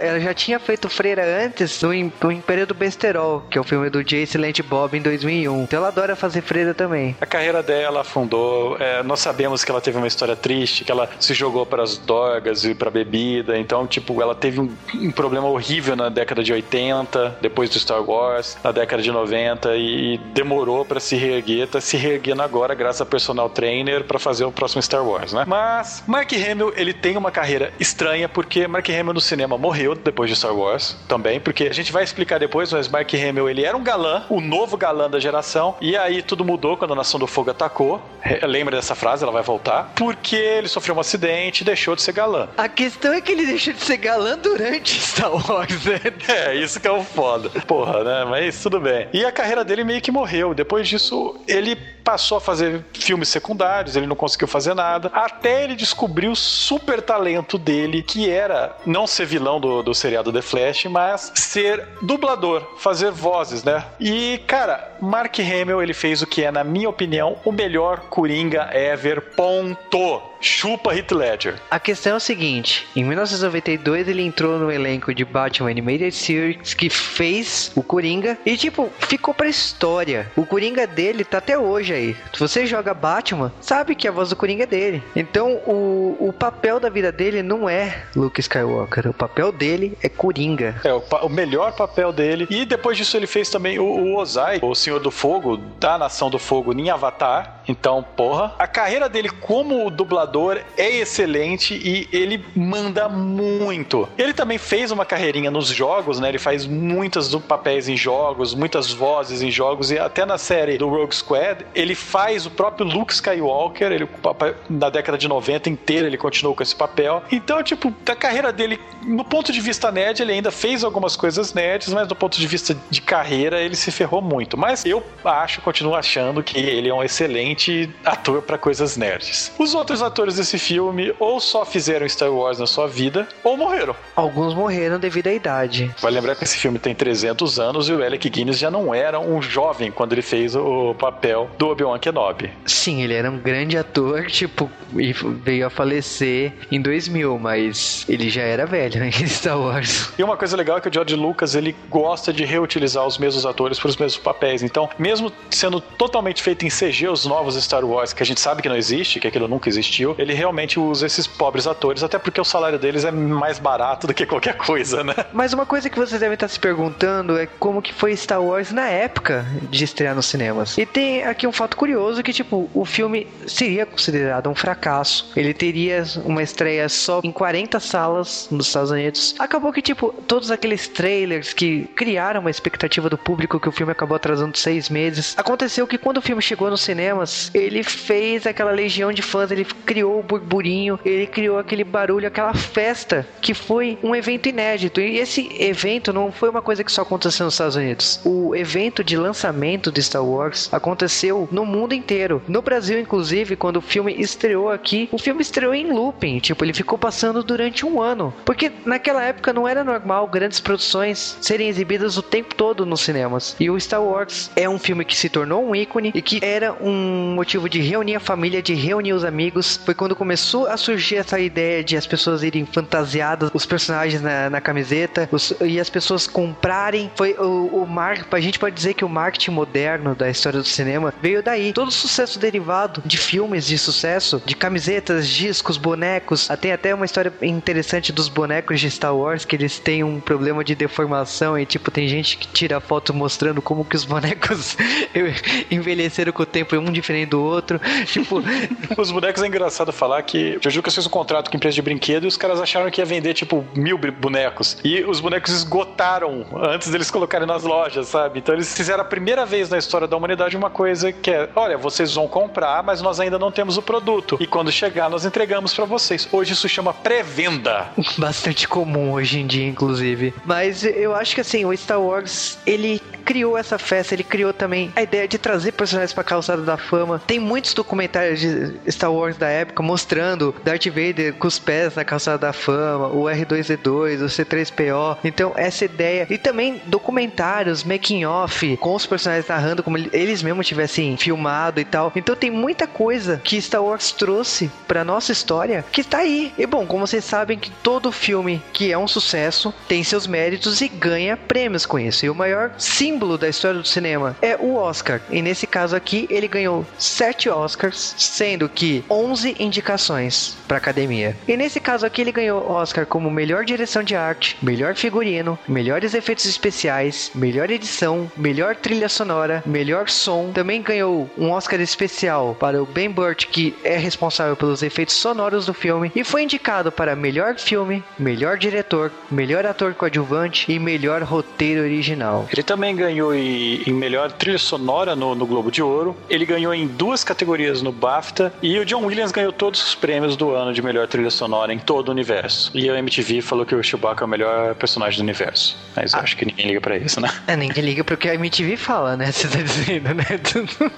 ela já tinha feito freira antes no Império do Besterol, que é o filme do Jay Silent Bob em 2001. Então ela adora fazer freira também. A carreira dela afundou. é, nós sabemos que ela teve uma história triste, que ela se jogou para as as drogas e pra bebida. Então, tipo, ela teve um, um problema horrível na década de 80, depois do Star Wars, na década de 90 e demorou para se reerguer, tá se reerguendo agora graças a personal trainer para fazer o próximo Star Wars, né? Mas Mark Hamill, ele tem uma carreira estranha porque Mark Hamill no cinema morreu depois de Star Wars também, porque a gente vai explicar depois, mas Mark Hamill, ele era um galã, o novo galã da geração, e aí tudo mudou quando a Nação do Fogo atacou. Lembra dessa frase, ela vai voltar. Porque ele sofreu um acidente e deixou de ser galã. A questão é que ele deixou de ser galã durante Star Wars, né? É, isso que é o foda. Porra, né? Mas tudo bem. E a carreira dele meio que morreu. Depois disso, ele passou a fazer filmes secundários, ele não conseguiu fazer nada, até ele descobriu o super talento dele, que era não ser vilão do, do seriado The Flash, mas ser dublador, fazer vozes, né? E, cara, Mark Hamill, ele fez o que é, na minha opinião, o melhor Coringa ever, ponto. Chupa Heath Ledger. A questão é o seguinte: em 1992 ele entrou no elenco de Batman Animated Series que fez o Coringa e, tipo, ficou pra história. O Coringa dele tá até hoje aí. Se você joga Batman, sabe que a voz do Coringa é dele. Então, o, o papel da vida dele não é Luke Skywalker. O papel dele é Coringa. É, o, o melhor papel dele. E depois disso ele fez também o, o Ozai, o Senhor do Fogo, da Nação do Fogo em Avatar. Então, porra. A carreira dele como dublador é excelente e ele manda muito. Ele também fez uma carreirinha nos jogos, né? Ele faz muitas papéis em jogos, muitas vozes em jogos e até na série do Rogue Squad, ele faz o próprio Luke Skywalker, ele na década de 90 inteira ele continuou com esse papel. Então, tipo, da carreira dele, no ponto de vista nerd, ele ainda fez algumas coisas nerds, mas do ponto de vista de carreira, ele se ferrou muito. Mas eu acho, continuo achando que ele é um excelente ator para coisas nerds. Os outros atores desse filme ou só fizeram Star Wars na sua vida ou morreram. Alguns morreram devido à idade. Vai lembrar que esse filme tem 300 anos e o Alec Guinness já não era um jovem quando ele fez o papel do Obi-Wan Kenobi. Sim, ele era um grande ator, tipo, e veio a falecer em 2000, mas ele já era velho né, em Star Wars. E uma coisa legal é que o George Lucas, ele gosta de reutilizar os mesmos atores para os mesmos papéis. Então, mesmo sendo totalmente feito em CG os novos Star Wars, que a gente sabe que não existe, que aquilo nunca existiu, ele realmente usa esses pobres atores, até porque o salário deles é mais barato do que qualquer coisa, né? Mas uma coisa que vocês devem estar se perguntando é como que foi Star Wars na época de estrear nos cinemas. E tem aqui um fato curioso que, tipo, o filme seria considerado um fracasso. Ele teria uma estreia só em 40 salas nos Estados Unidos. Acabou que, tipo, todos aqueles trailers que criaram uma expectativa do público que o filme acabou atrasando seis meses. Aconteceu que quando o filme chegou nos cinemas, ele fez aquela legião de fãs, ele criou criou o burburinho, ele criou aquele barulho, aquela festa que foi um evento inédito. E esse evento não foi uma coisa que só aconteceu nos Estados Unidos. O evento de lançamento de Star Wars aconteceu no mundo inteiro. No Brasil, inclusive, quando o filme estreou aqui, o filme estreou em looping. Tipo, ele ficou passando durante um ano. Porque naquela época não era normal grandes produções serem exibidas o tempo todo nos cinemas. E o Star Wars é um filme que se tornou um ícone e que era um motivo de reunir a família, de reunir os amigos foi quando começou a surgir essa ideia de as pessoas irem fantasiadas, os personagens na, na camiseta, os, e as pessoas comprarem. Foi o, o mar, a gente pode dizer que o marketing moderno da história do cinema veio daí. Todo sucesso derivado de filmes de sucesso, de camisetas, discos, bonecos, até até uma história interessante dos bonecos de Star Wars que eles têm um problema de deformação e tipo tem gente que tira foto mostrando como que os bonecos envelheceram com o tempo um diferente do outro. Tipo, os bonecos é engraçado falar que o George Lucas fez um contrato com empresa de brinquedo e os caras acharam que ia vender, tipo, mil bonecos. E os bonecos esgotaram antes deles colocarem nas lojas, sabe? Então eles fizeram a primeira vez na história da humanidade uma coisa que é: olha, vocês vão comprar, mas nós ainda não temos o produto. E quando chegar, nós entregamos para vocês. Hoje isso chama pré-venda. Bastante comum hoje em dia, inclusive. Mas eu acho que assim, o Star Wars, ele criou essa festa, ele criou também a ideia de trazer personagens pra calçada da fama. Tem muitos documentários de Star Wars da época mostrando Darth Vader com os pés na calçada da fama, o R2D2, o C3PO. Então, essa ideia. E também documentários, making off, com os personagens narrando como eles mesmos tivessem filmado e tal. Então, tem muita coisa que Star Wars trouxe pra nossa história que tá aí. E bom, como vocês sabem que todo filme que é um sucesso tem seus méritos e ganha prêmios com isso. E o maior símbolo da história do cinema é o Oscar. E nesse caso aqui, ele ganhou sete Oscars, sendo que 11 11 indicações para academia. E nesse caso aqui ele ganhou Oscar como melhor direção de arte, melhor figurino, melhores efeitos especiais, melhor edição, melhor trilha sonora, melhor som. Também ganhou um Oscar especial para o Ben Burt, que é responsável pelos efeitos sonoros do filme, e foi indicado para melhor filme, melhor diretor, melhor ator coadjuvante e melhor roteiro original. Ele também ganhou em, melhor trilha sonora no, no Globo de Ouro. Ele ganhou em duas categorias no BAFTA e o John Williams ganhou todos os prêmios do ano de melhor trilha sonora em todo o universo. E a MTV falou que o Chewbacca é o melhor personagem do universo. Mas Ah. acho que ninguém liga pra isso, né? É, ninguém liga porque a MTV fala, né? Você tá dizendo, né?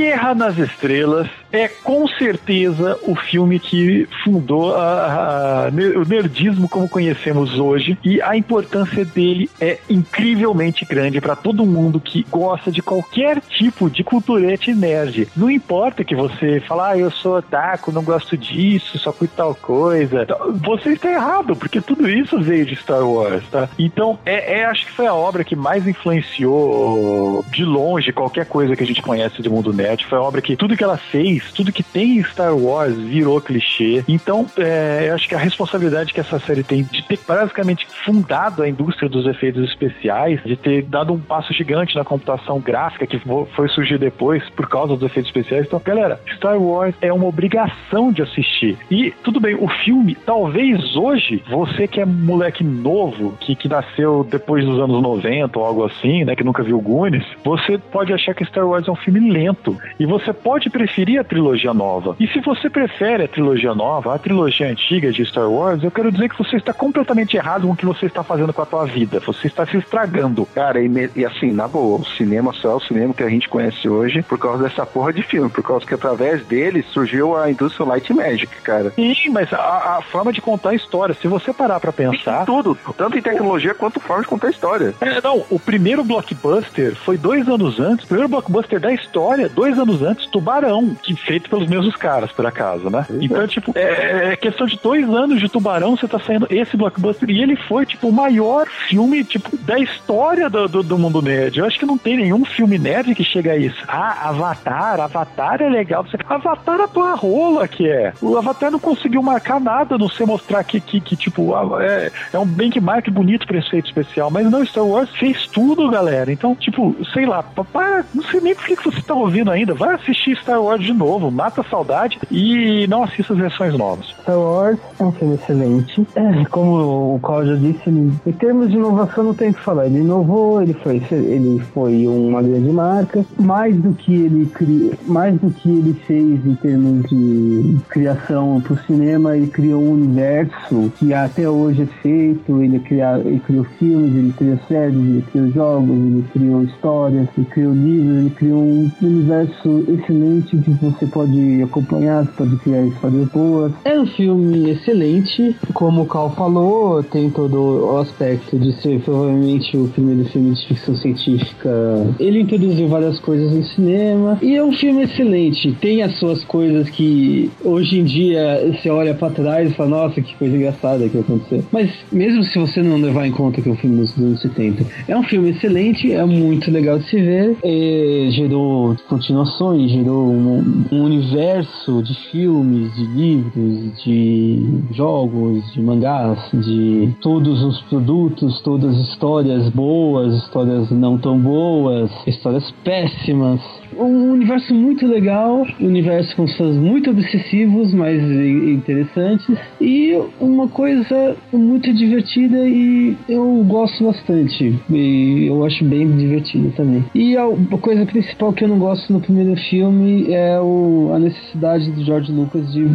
Guerra nas Estrelas é com certeza o filme que fundou a- a- o nerdismo como conhecemos hoje e a importância dele é incrivelmente grande para todo mundo que gosta de qualquer tipo de culturete nerd. Não importa que você fala, ah, eu sou otaku, não gosto disso, só curto tal coisa. Você está errado, porque tudo isso veio de Star Wars, tá? Então, é, é- acho que foi a obra que mais influenciou de longe qualquer coisa que a gente conhece do mundo nerd. Foi a obra que tudo que ela fez, tudo que tem em Star Wars virou clichê. Então, é, eu acho que a responsabilidade que essa série tem de ter basicamente fundado a indústria dos efeitos especiais, de ter dado um passo gigante na computação gráfica que foi surgir depois por causa dos efeitos especiais. Então, galera, Star Wars é uma obrigação de assistir. E tudo bem, o filme, talvez hoje, você que é moleque novo, que, que nasceu depois dos anos 90 ou algo assim, né, que nunca viu Goonies, você pode achar que Star Wars é um filme lento. E você pode preferir a trilogia nova. E se você prefere a trilogia nova, a trilogia antiga de Star Wars, eu quero dizer que você está completamente errado com o que você está fazendo com a tua vida. Você está se estragando. Cara, e, e assim, na boa, o cinema só é o cinema que a gente conhece hoje por causa dessa porra de filme, por causa que através dele surgiu a indústria Light Magic, cara. Sim, mas a, a forma de contar a história, se você parar pra pensar. Tudo, tanto em tecnologia quanto forma de contar a história. É, não, o primeiro blockbuster foi dois anos antes, o primeiro blockbuster da história, dois anos antes, Tubarão, que feito pelos mesmos caras, por acaso, né? Então, tipo, é, é questão de dois anos de Tubarão, você tá saindo esse blockbuster, e ele foi, tipo, o maior filme, tipo, da história do, do, do mundo nerd. Eu acho que não tem nenhum filme nerd que chega a isso. Ah, Avatar, Avatar é legal. Você, Avatar a tua rola que é. O Avatar não conseguiu marcar nada, não sei mostrar que, que, que tipo, é, é um benchmark bonito pra efeito especial, mas não, Star Wars fez tudo, galera. Então, tipo, sei lá, para, não sei nem por que que você tá ouvindo ainda. Vai assistir Star Wars de novo, mata a saudade e não assista as versões novas. Star Wars é um filme excelente. É, como o Cláudio disse, em termos de inovação não tem o que falar. Ele inovou, ele foi, ele foi uma grande marca. Mais do que ele cri, mais do que ele fez em termos de criação para o cinema, ele criou um universo que até hoje é feito. Ele, cria, ele criou filmes, ele criou séries, ele criou jogos, ele criou histórias, ele criou livros, ele criou um universo excelente que você pode acompanhar, você pode criar histórias boas. É um filme excelente, como o Cal falou, tem todo o aspecto de ser provavelmente o primeiro filme de ficção científica. Ele introduziu várias coisas no cinema e é um filme excelente. Tem as suas coisas que hoje em dia você olha pra trás e fala, nossa, que coisa engraçada que aconteceu. Mas mesmo se você não levar em conta que é um filme dos anos 70, é um filme excelente, é muito legal de se ver, e gerou continuações, gerou um, um universo de filmes, de livros, de jogos, de mangás, de todos os produtos, todas as histórias boas, histórias não tão boas, histórias péssimas. Um universo muito legal, um universo com fãs muito obsessivos, mas interessantes, e uma coisa muito divertida e eu gosto bastante. E eu acho bem divertida também. E a coisa principal que eu não gosto no primeiro filme é o, a necessidade do George Lucas de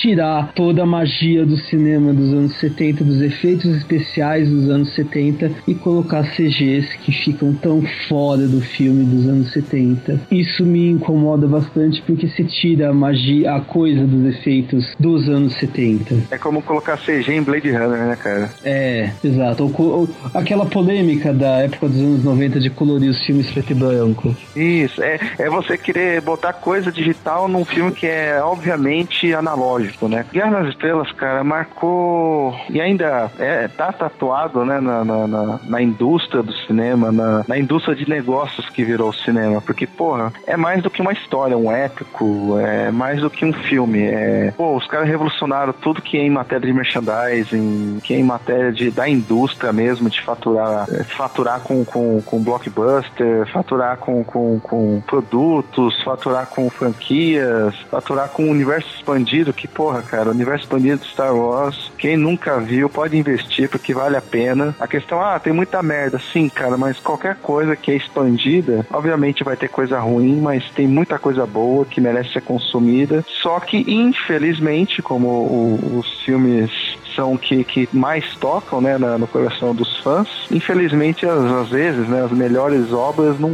tirar toda a magia do cinema dos anos 70, dos efeitos especiais dos anos 70 e colocar CGs que ficam tão fora do filme dos anos 70. Isso me incomoda bastante porque se tira a magia, a coisa dos efeitos dos anos 70. É como colocar CG em Blade Runner, né, cara? É, exato. Ou, ou, aquela polêmica da época dos anos 90 de colorir os filmes preto e branco. Isso, é, é você querer botar coisa digital num filme que é obviamente analógico, né? Guerra nas Estrelas, cara, marcou e ainda é, tá tatuado, né, na, na, na, na indústria do cinema, na, na indústria de negócios que virou o cinema, porque, porra, é mais do que uma história, um épico, é mais do que um filme, é, pô, os caras revolucionaram tudo que é em matéria de merchandising, que é em matéria de, da indústria mesmo, de faturar, é, faturar com, com, com blockbuster, faturar com, com, com produtos, faturar com franquias, faturar com o universo expandido, que, porra, cara, o universo expandido de Star Wars, quem nunca viu pode investir porque vale a pena. A questão, ah, tem muita merda, sim, cara, mas qualquer coisa que é expandida, obviamente vai ter coisa ruim, mas tem muita coisa boa que merece ser consumida. Só que, infelizmente, como o, os filmes são que, que mais tocam né, na, no coração dos fãs. Infelizmente, às, às vezes, né, as melhores obras não,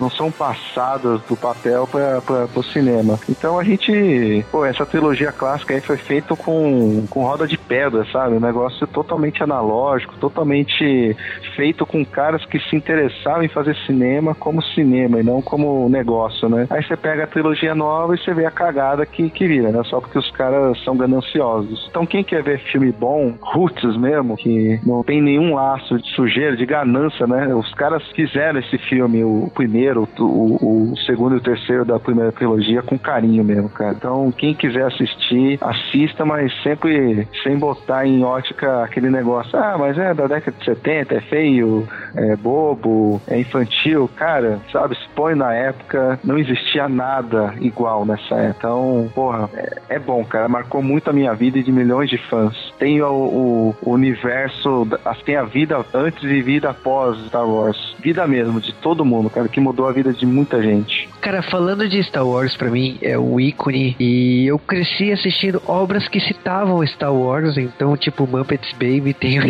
não, são passadas do papel para o cinema. Então a gente, pô, essa trilogia clássica aí foi feita com, com roda de pedra, sabe? Um negócio totalmente analógico, totalmente feito com caras que se interessavam em fazer cinema como cinema e não como negócio, né? Aí você pega a trilogia nova e você vê a cagada que, que vira, né? Só porque os caras são gananciosos. Então quem quer ver filme bom, roots mesmo, que não tem nenhum laço de sujeira, de ganância, né? Os caras fizeram esse filme, o primeiro, o, o segundo e o terceiro da primeira trilogia, com carinho mesmo, cara. Então, quem quiser assistir, assista, mas sempre sem botar em ótica aquele negócio, ah, mas é da década de 70, é feio, é bobo, é infantil. Cara, sabe, se põe na época, não existia nada igual nessa época. Então, porra, é, é bom, cara. Marcou muito a minha vida e de milhões de fãs. Tem o, o, universo, tem a vida antes e vida após Star Wars. Vida mesmo, de todo mundo, cara, que mudou a vida de muita gente. Cara, falando de Star Wars, para mim é um ícone e eu cresci assistindo obras que citavam Star Wars, então, tipo, Muppets Baby, tenho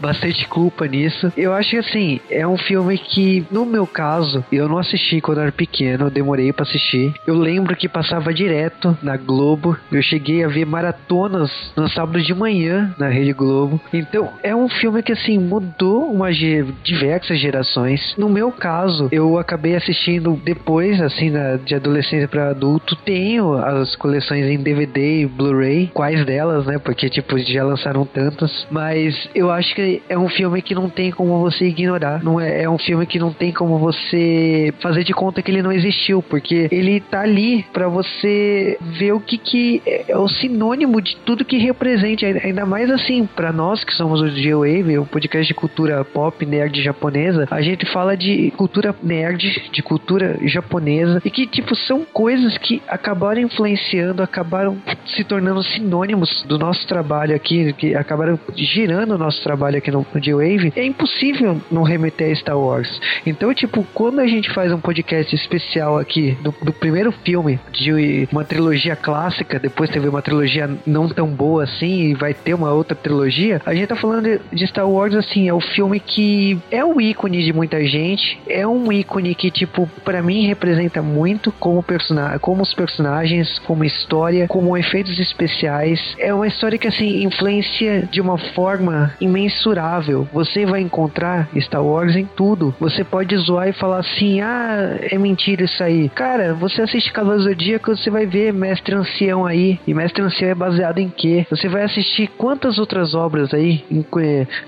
bastante culpa nisso. Eu acho que, assim, é um filme que, no meu caso, eu não assisti quando era pequeno, eu demorei para assistir. Eu lembro que passava direto na Globo, eu cheguei a ver maratonas no sábado de manhã na Rede Globo. Então, é um filme que, assim, mudou uma diversas gerações. No meu caso, eu acabei assistindo depois, assim, na, de adolescência para adulto. Tenho as coleções em DVD e Blu-ray, quais delas, né? Porque, tipo, já lançaram tantas. Mas eu acho que é um filme que não tem como você ignorar. Não é, é um filme que não tem como você fazer de conta que ele não existiu, porque ele tá ali para você ver o que, que é o sinônimo de tudo que representa, ainda mais assim, para nós que somos o G-Wave, o podcast de cultura pop nerd japonesa, a gente fala de cultura nerd, de cultura japonesa, e que, tipo, são coisas que acabaram influenciando, acabaram se tornando sinônimos do nosso trabalho aqui, que acabaram girando o nosso trabalho aqui no, no G-Wave. É impossível não remeter a Star Wars. Então, tipo, quando a gente faz um podcast especial aqui do, do primeiro filme de uma trilogia clássica, depois teve uma trilogia não tão boa assim, e vai ter uma outra trilogia, a gente tá falando de Star Wars, assim, é o filme que é o ícone de muita gente, é um ícone que, tipo, para mim representa muito como personagem, como os personagens, como história, como efeitos especiais. É uma história que, assim, influencia de uma forma imensurável. Você vai encontrar Star Wars em tudo. Você pode zoar e falar assim, ah, é mentira isso aí. Cara, você assiste Cavaleiro Zodíaco, você vai ver Mestre Ancião aí. E Mestre Ancião é baseado em quê? Você vai assistir quantas outras obras aí,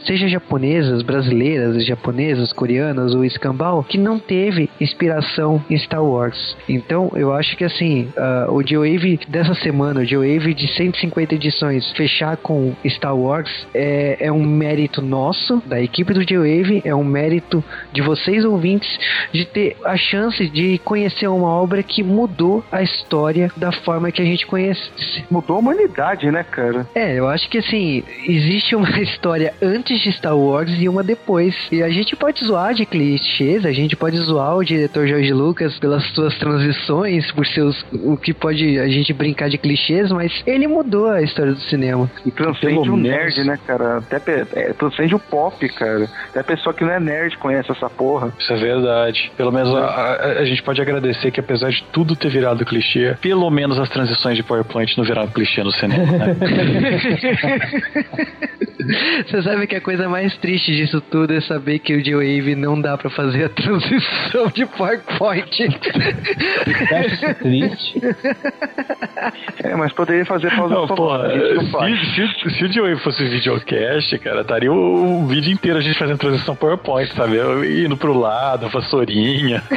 seja japonesas, brasileiras, japonesas, coreanas ou escambau, que não teve inspiração em Star Wars. Então, eu acho que assim, uh, o G-Wave dessa semana, o G-Wave de 150 edições, fechar com Star Wars é, é um mérito nosso, da equipe do G-Wave, é um mérito de vocês ouvintes, de ter a chance de conhecer uma obra que mudou a história da forma que a gente conhece. Mudou a humanidade, né, cara? É, eu acho que assim, existe uma história antes de Star Wars e uma depois. E a gente pode zoar de clichês, a gente pode zoar o diretor George Lucas pelas suas transições, por seus. o que pode a gente brincar de clichês, mas ele mudou a história do cinema. E transcende o menos. nerd, né, cara? Até é, transcende o pop, cara. Até a pessoa que não é nerd conhece essa porra. Isso é verdade. Pelo menos a, a- a gente pode agradecer que apesar de tudo ter virado clichê, pelo menos as transições de PowerPoint não viraram clichê no cinema, né? Você sabe que a coisa mais triste disso tudo é saber que o J-Wave não dá pra fazer a transição de PowerPoint. Triste. É, mas poderia fazer pausa Não, faz. se, se, se o Joey fosse videocast, cara, estaria o, o vídeo inteiro a gente fazendo transição PowerPoint, sabe? Eu Indo pro lado, vassourinha.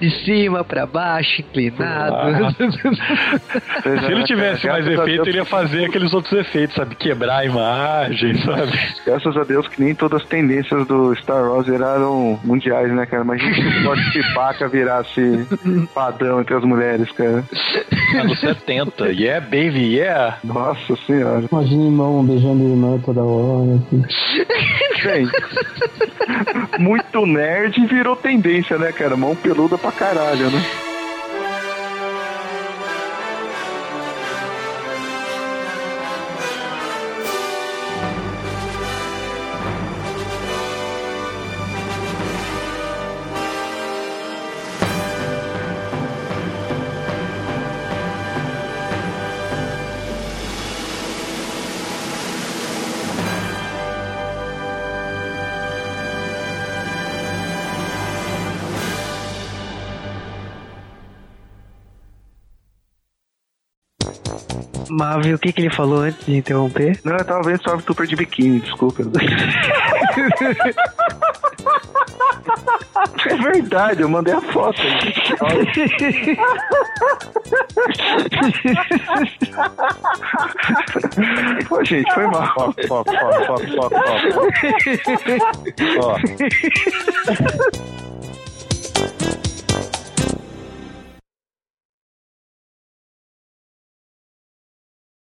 De cima pra baixo, inclinado. Se ele tivesse mais Graças efeito, Deus- ele ia fazer aqueles outros efeitos, sabe? Quebrar a imagem, sabe? Graças a Deus que nem todas as tendências do Star Wars viraram mundiais, né, cara? Imagina se o Chewbacca virasse padrão entre as mulheres, cara. Anos 70. Yeah, baby, yeah. Nossa senhora. Imagina irmão beijando irmã toda hora. Assim. Bem, muito nerd virou tendência, né, cara? Mão peluda pra caralho, né? Marvel, o que, que ele falou antes de interromper? Não, eu tava vendo Stormtrooper de biquíni, desculpa. É verdade, eu mandei a foto. Pô, gente, foi mal. Foco, foco, foco, foco, foco, foco. Ó.